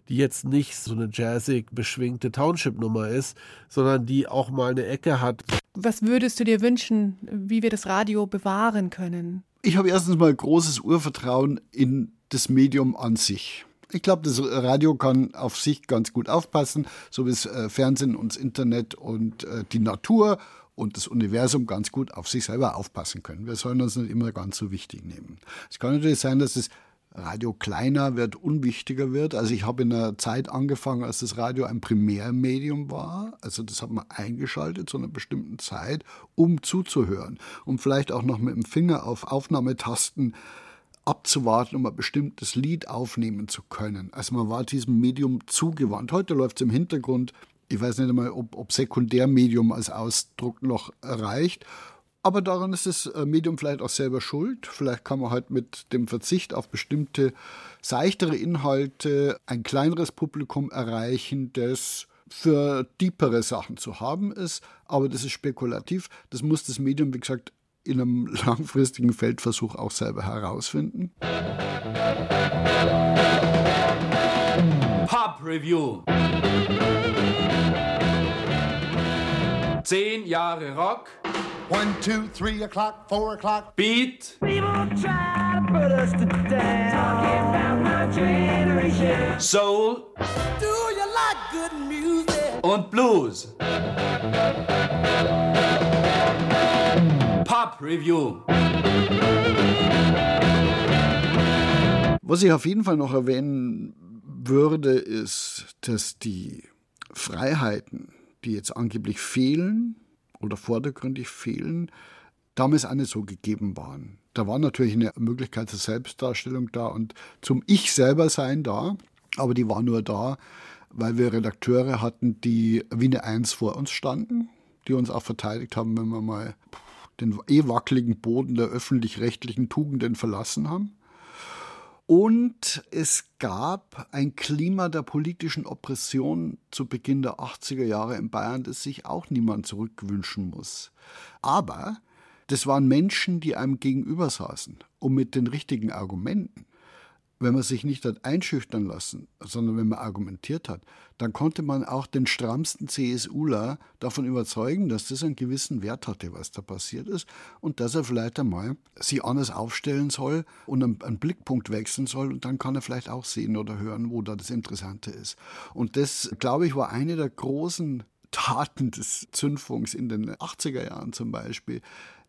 die jetzt nicht so eine jazzig beschwingte Township-Nummer ist, sondern die auch mal eine Ecke hat. Was würdest du dir wünschen, wie wir das Radio bewahren können? Ich habe erstens mal großes Urvertrauen in das Medium an sich. Ich glaube, das Radio kann auf sich ganz gut aufpassen, so wie das äh, Fernsehen und das Internet und äh, die Natur und das Universum ganz gut auf sich selber aufpassen können. Wir sollen uns nicht immer ganz so wichtig nehmen. Es kann natürlich sein, dass das Radio kleiner wird, unwichtiger wird. Also ich habe in einer Zeit angefangen, als das Radio ein Primärmedium war. Also das hat man eingeschaltet zu einer bestimmten Zeit, um zuzuhören. Um vielleicht auch noch mit dem Finger auf Aufnahmetasten abzuwarten, um ein bestimmtes Lied aufnehmen zu können. Also man war diesem Medium zugewandt. Heute läuft es im Hintergrund. Ich weiß nicht einmal, ob, ob Sekundärmedium als Ausdruck noch erreicht. Aber daran ist das Medium vielleicht auch selber schuld. Vielleicht kann man halt mit dem Verzicht auf bestimmte seichtere Inhalte ein kleineres Publikum erreichen, das für deepere Sachen zu haben ist. Aber das ist spekulativ. Das muss das Medium, wie gesagt, in einem [laughs] langfristigen Feldversuch auch selber herausfinden. Pub Review. Zehn Jahre Rock, One, two, three o'clock, four o'clock. Beat. People try to put us to down. Talking about my generation. Soul Do you like good music? und Blues. Pop Review. Was ich auf jeden Fall noch erwähnen würde, ist, dass die Freiheiten, die jetzt angeblich fehlen oder vordergründig fehlen, damals auch nicht so gegeben waren. Da war natürlich eine Möglichkeit zur Selbstdarstellung da und zum Ich selber sein da, aber die war nur da, weil wir Redakteure hatten, die wie eine Eins vor uns standen, die uns auch verteidigt haben, wenn wir mal den eh wackeligen Boden der öffentlich-rechtlichen Tugenden verlassen haben. Und es gab ein Klima der politischen Oppression zu Beginn der 80er Jahre in Bayern, das sich auch niemand zurückwünschen muss. Aber das waren Menschen, die einem gegenüber saßen und mit den richtigen Argumenten. Wenn man sich nicht hat einschüchtern lassen, sondern wenn man argumentiert hat, dann konnte man auch den strammsten CSUler davon überzeugen, dass das einen gewissen Wert hatte, was da passiert ist und dass er vielleicht einmal sich anders aufstellen soll und einen, einen Blickpunkt wechseln soll und dann kann er vielleicht auch sehen oder hören, wo da das Interessante ist. Und das, glaube ich, war eine der großen Taten des Zündfunks in den 80er Jahren zum Beispiel,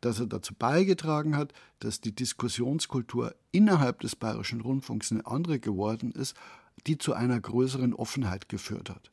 dass er dazu beigetragen hat, dass die Diskussionskultur innerhalb des Bayerischen Rundfunks eine andere geworden ist, die zu einer größeren Offenheit geführt hat.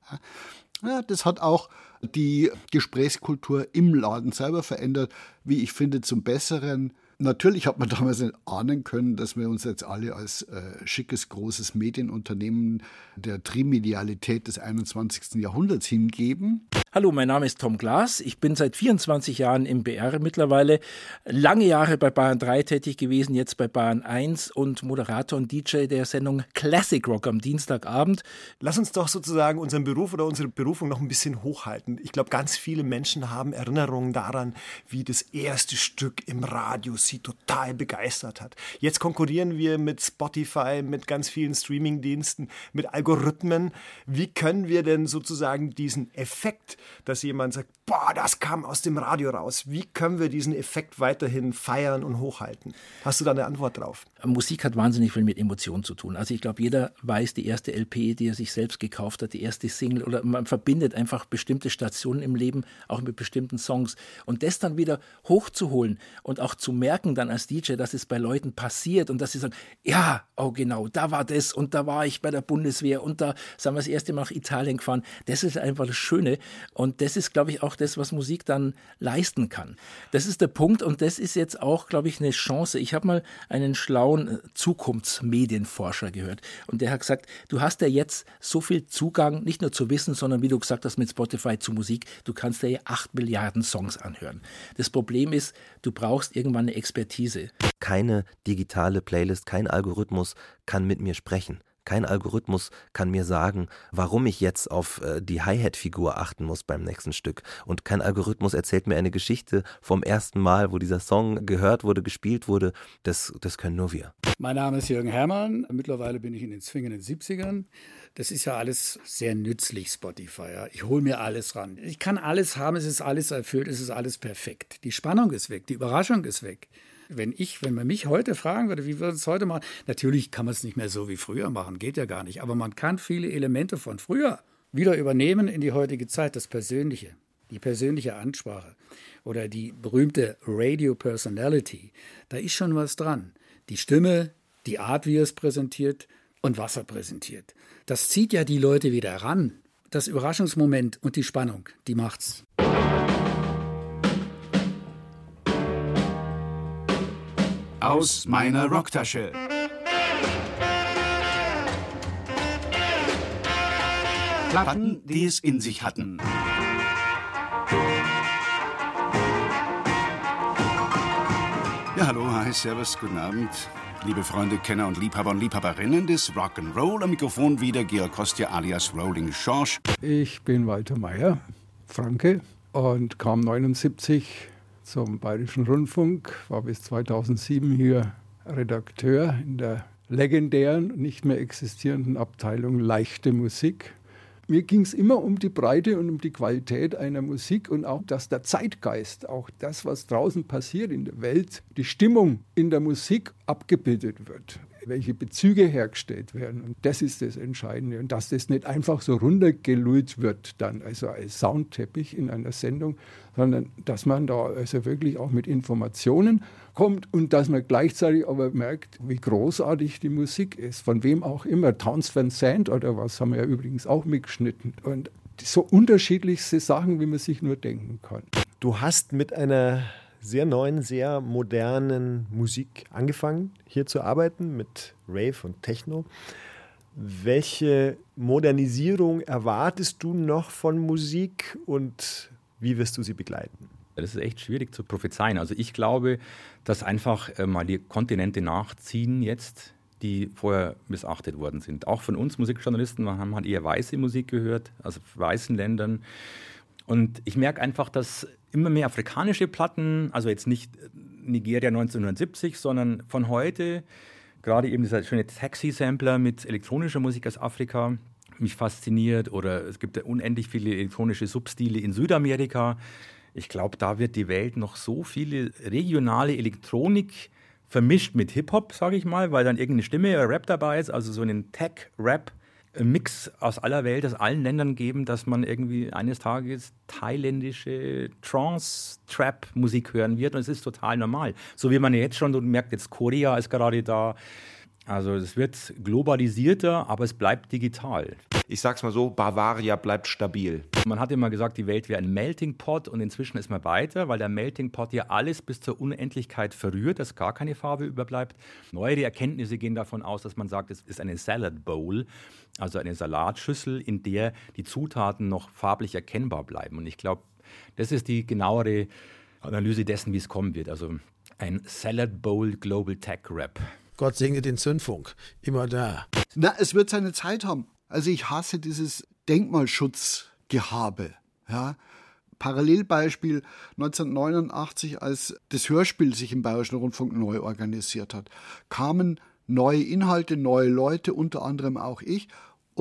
Ja, das hat auch die Gesprächskultur im Laden selber verändert, wie ich finde, zum Besseren. Natürlich hat man damals nicht ahnen können, dass wir uns jetzt alle als äh, schickes, großes Medienunternehmen der Trimedialität des 21. Jahrhunderts hingeben. Hallo, mein Name ist Tom Glas. Ich bin seit 24 Jahren im BR mittlerweile. Lange Jahre bei Bayern 3 tätig gewesen, jetzt bei Bayern 1 und Moderator und DJ der Sendung Classic Rock am Dienstagabend. Lass uns doch sozusagen unseren Beruf oder unsere Berufung noch ein bisschen hochhalten. Ich glaube, ganz viele Menschen haben Erinnerungen daran, wie das erste Stück im Radio sie total begeistert hat. Jetzt konkurrieren wir mit Spotify, mit ganz vielen Streamingdiensten, mit Algorithmen. Wie können wir denn sozusagen diesen Effekt dass jemand sagt, boah, das kam aus dem Radio raus. Wie können wir diesen Effekt weiterhin feiern und hochhalten? Hast du da eine Antwort drauf? Musik hat wahnsinnig viel mit Emotionen zu tun. Also ich glaube, jeder weiß die erste LP, die er sich selbst gekauft hat, die erste Single oder man verbindet einfach bestimmte Stationen im Leben auch mit bestimmten Songs und das dann wieder hochzuholen und auch zu merken dann als DJ, dass es bei Leuten passiert und dass sie sagen, ja, oh genau, da war das und da war ich bei der Bundeswehr und da sind wir das erste Mal nach Italien gefahren. Das ist einfach das Schöne und das ist, glaube ich, auch das, was Musik dann leisten kann. Das ist der Punkt und das ist jetzt auch, glaube ich, eine Chance. Ich habe mal einen schlauen äh, Zukunftsmedienforscher gehört und der hat gesagt, du hast ja jetzt so viel Zugang, nicht nur zu Wissen, sondern wie du gesagt hast mit Spotify zu Musik, du kannst ja acht Milliarden Songs anhören. Das Problem ist, du brauchst irgendwann eine Expertise. Keine digitale Playlist, kein Algorithmus kann mit mir sprechen. Kein Algorithmus kann mir sagen, warum ich jetzt auf äh, die Hi-Hat-Figur achten muss beim nächsten Stück. Und kein Algorithmus erzählt mir eine Geschichte vom ersten Mal, wo dieser Song gehört wurde, gespielt wurde. Das, das können nur wir. Mein Name ist Jürgen Herrmann. Mittlerweile bin ich in den zwingenden 70ern. Das ist ja alles sehr nützlich, Spotify. Ja. Ich hole mir alles ran. Ich kann alles haben, es ist alles erfüllt, es ist alles perfekt. Die Spannung ist weg, die Überraschung ist weg wenn ich, wenn man mich heute fragen würde, wie würde es heute machen? Natürlich kann man es nicht mehr so wie früher machen, geht ja gar nicht. Aber man kann viele Elemente von früher wieder übernehmen in die heutige Zeit, das Persönliche, die persönliche Ansprache oder die berühmte Radio Personality. Da ist schon was dran. Die Stimme, die Art, wie er es präsentiert und was er präsentiert. Das zieht ja die Leute wieder ran. Das Überraschungsmoment und die Spannung, die macht's. Aus meiner Rocktasche. Platten, die es in sich hatten. Ja, hallo, hi, servus, guten Abend. Liebe Freunde, Kenner und Liebhaber und Liebhaberinnen des Rock'n'Roll. Am Mikrofon wieder Georg Kostja alias Rolling Schorsch. Ich bin Walter Mayer, Franke, und kam 79 zum Bayerischen Rundfunk, war bis 2007 hier Redakteur in der legendären, nicht mehr existierenden Abteilung Leichte Musik. Mir ging es immer um die Breite und um die Qualität einer Musik und auch, dass der Zeitgeist, auch das, was draußen passiert in der Welt, die Stimmung in der Musik abgebildet wird welche Bezüge hergestellt werden. Und das ist das Entscheidende. Und dass das nicht einfach so runtergelullt wird, dann also als Soundteppich in einer Sendung, sondern dass man da also wirklich auch mit Informationen kommt und dass man gleichzeitig aber merkt, wie großartig die Musik ist, von wem auch immer. Towns Van Zandt oder was haben wir ja übrigens auch mitgeschnitten. Und so unterschiedlichste Sachen, wie man sich nur denken kann. Du hast mit einer sehr neuen, sehr modernen Musik angefangen, hier zu arbeiten mit Rave und Techno. Welche Modernisierung erwartest du noch von Musik und wie wirst du sie begleiten? Das ist echt schwierig zu prophezeien. Also ich glaube, dass einfach äh, mal die Kontinente nachziehen jetzt, die vorher missachtet worden sind. Auch von uns Musikjournalisten, wir haben halt eher weiße Musik gehört, also weißen Ländern. Und ich merke einfach, dass immer mehr afrikanische Platten, also jetzt nicht Nigeria 1970, sondern von heute, gerade eben dieser schöne Taxi-Sampler mit elektronischer Musik aus Afrika, mich fasziniert. Oder es gibt ja unendlich viele elektronische Substile in Südamerika. Ich glaube, da wird die Welt noch so viele regionale Elektronik vermischt mit Hip-Hop, sage ich mal, weil dann irgendeine Stimme oder Rap dabei ist, also so einen Tech-Rap Mix aus aller Welt, aus allen Ländern geben, dass man irgendwie eines Tages thailändische Trance-Trap-Musik hören wird. Und es ist total normal. So wie man jetzt schon merkt, jetzt Korea ist gerade da. Also es wird globalisierter, aber es bleibt digital. Ich sag's mal so, Bavaria bleibt stabil. Man hat immer gesagt, die Welt wäre ein Melting Pot und inzwischen ist man weiter, weil der Melting Pot ja alles bis zur Unendlichkeit verrührt, dass gar keine Farbe überbleibt. Neuere Erkenntnisse gehen davon aus, dass man sagt, es ist eine Salad Bowl, also eine Salatschüssel, in der die Zutaten noch farblich erkennbar bleiben. Und ich glaube, das ist die genauere Analyse dessen, wie es kommen wird. Also ein Salad Bowl Global Tech Rap. Gott segne den Zündfunk. Immer da. Na, es wird seine Zeit haben. Also ich hasse dieses Denkmalschutzgehabe. Ja. Parallelbeispiel 1989, als das Hörspiel sich im Bayerischen Rundfunk neu organisiert hat, kamen neue Inhalte, neue Leute, unter anderem auch ich,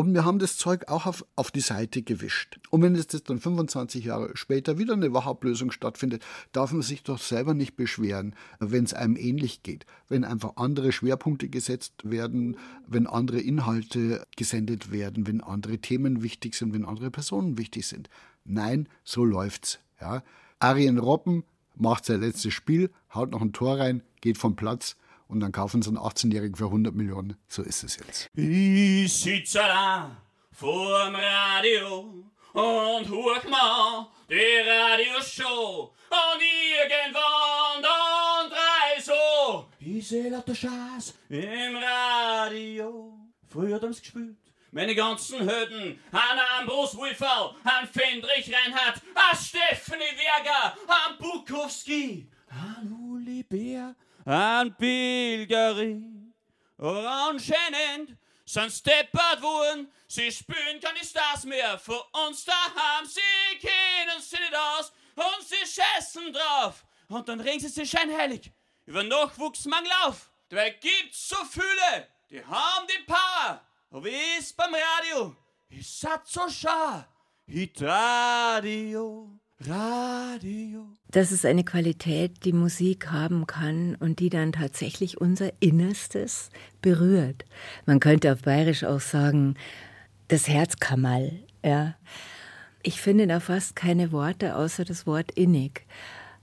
und wir haben das Zeug auch auf, auf die Seite gewischt. Und wenn jetzt dann 25 Jahre später wieder eine Wachablösung stattfindet, darf man sich doch selber nicht beschweren, wenn es einem ähnlich geht. Wenn einfach andere Schwerpunkte gesetzt werden, wenn andere Inhalte gesendet werden, wenn andere Themen wichtig sind, wenn andere Personen wichtig sind. Nein, so läuft's. Ja. Arjen Robben macht sein letztes Spiel, haut noch ein Tor rein, geht vom Platz und dann kaufen sie einen 18-Jährigen für 100 Millionen. So ist es jetzt. Ich sitze da vorm Radio und hoch mal die Radioshow und irgendwann dann drei so. Ich seh lauter Scheiß im Radio. Früher haben's gespielt. Meine ganzen Hürden, an Ambros Wulferl, an Fendrich Reinhardt, an Stephanie Werger, an Bukowski, an Uli Bär, an Pilgerin. Orangenend sind steppert worden, sie spüren keine Stars mehr für uns daheim, sie kennen sie nicht aus und sie scheißen drauf. Und dann regen sie sich scheinheilig über Nachwuchsmangel auf. Dabei gibt's so viele, die haben die Power. Aber ist beim Radio? Ich sat so schau, Hit Radio. Radio. Das ist eine Qualität, die Musik haben kann und die dann tatsächlich unser Innerstes berührt. Man könnte auf Bayerisch auch sagen, das Herzkammerl. Ja. Ich finde da fast keine Worte außer das Wort innig.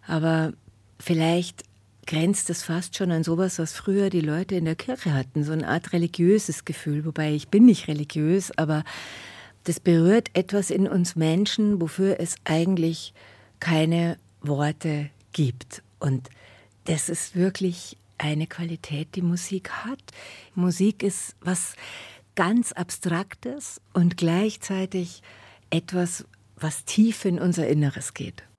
Aber vielleicht grenzt es fast schon an sowas, was früher die Leute in der Kirche hatten, so eine Art religiöses Gefühl. Wobei ich bin nicht religiös, aber das berührt etwas in uns Menschen, wofür es eigentlich keine Worte gibt. Und das ist wirklich eine Qualität, die Musik hat. Musik ist was ganz Abstraktes und gleichzeitig etwas, was tief in unser Inneres geht.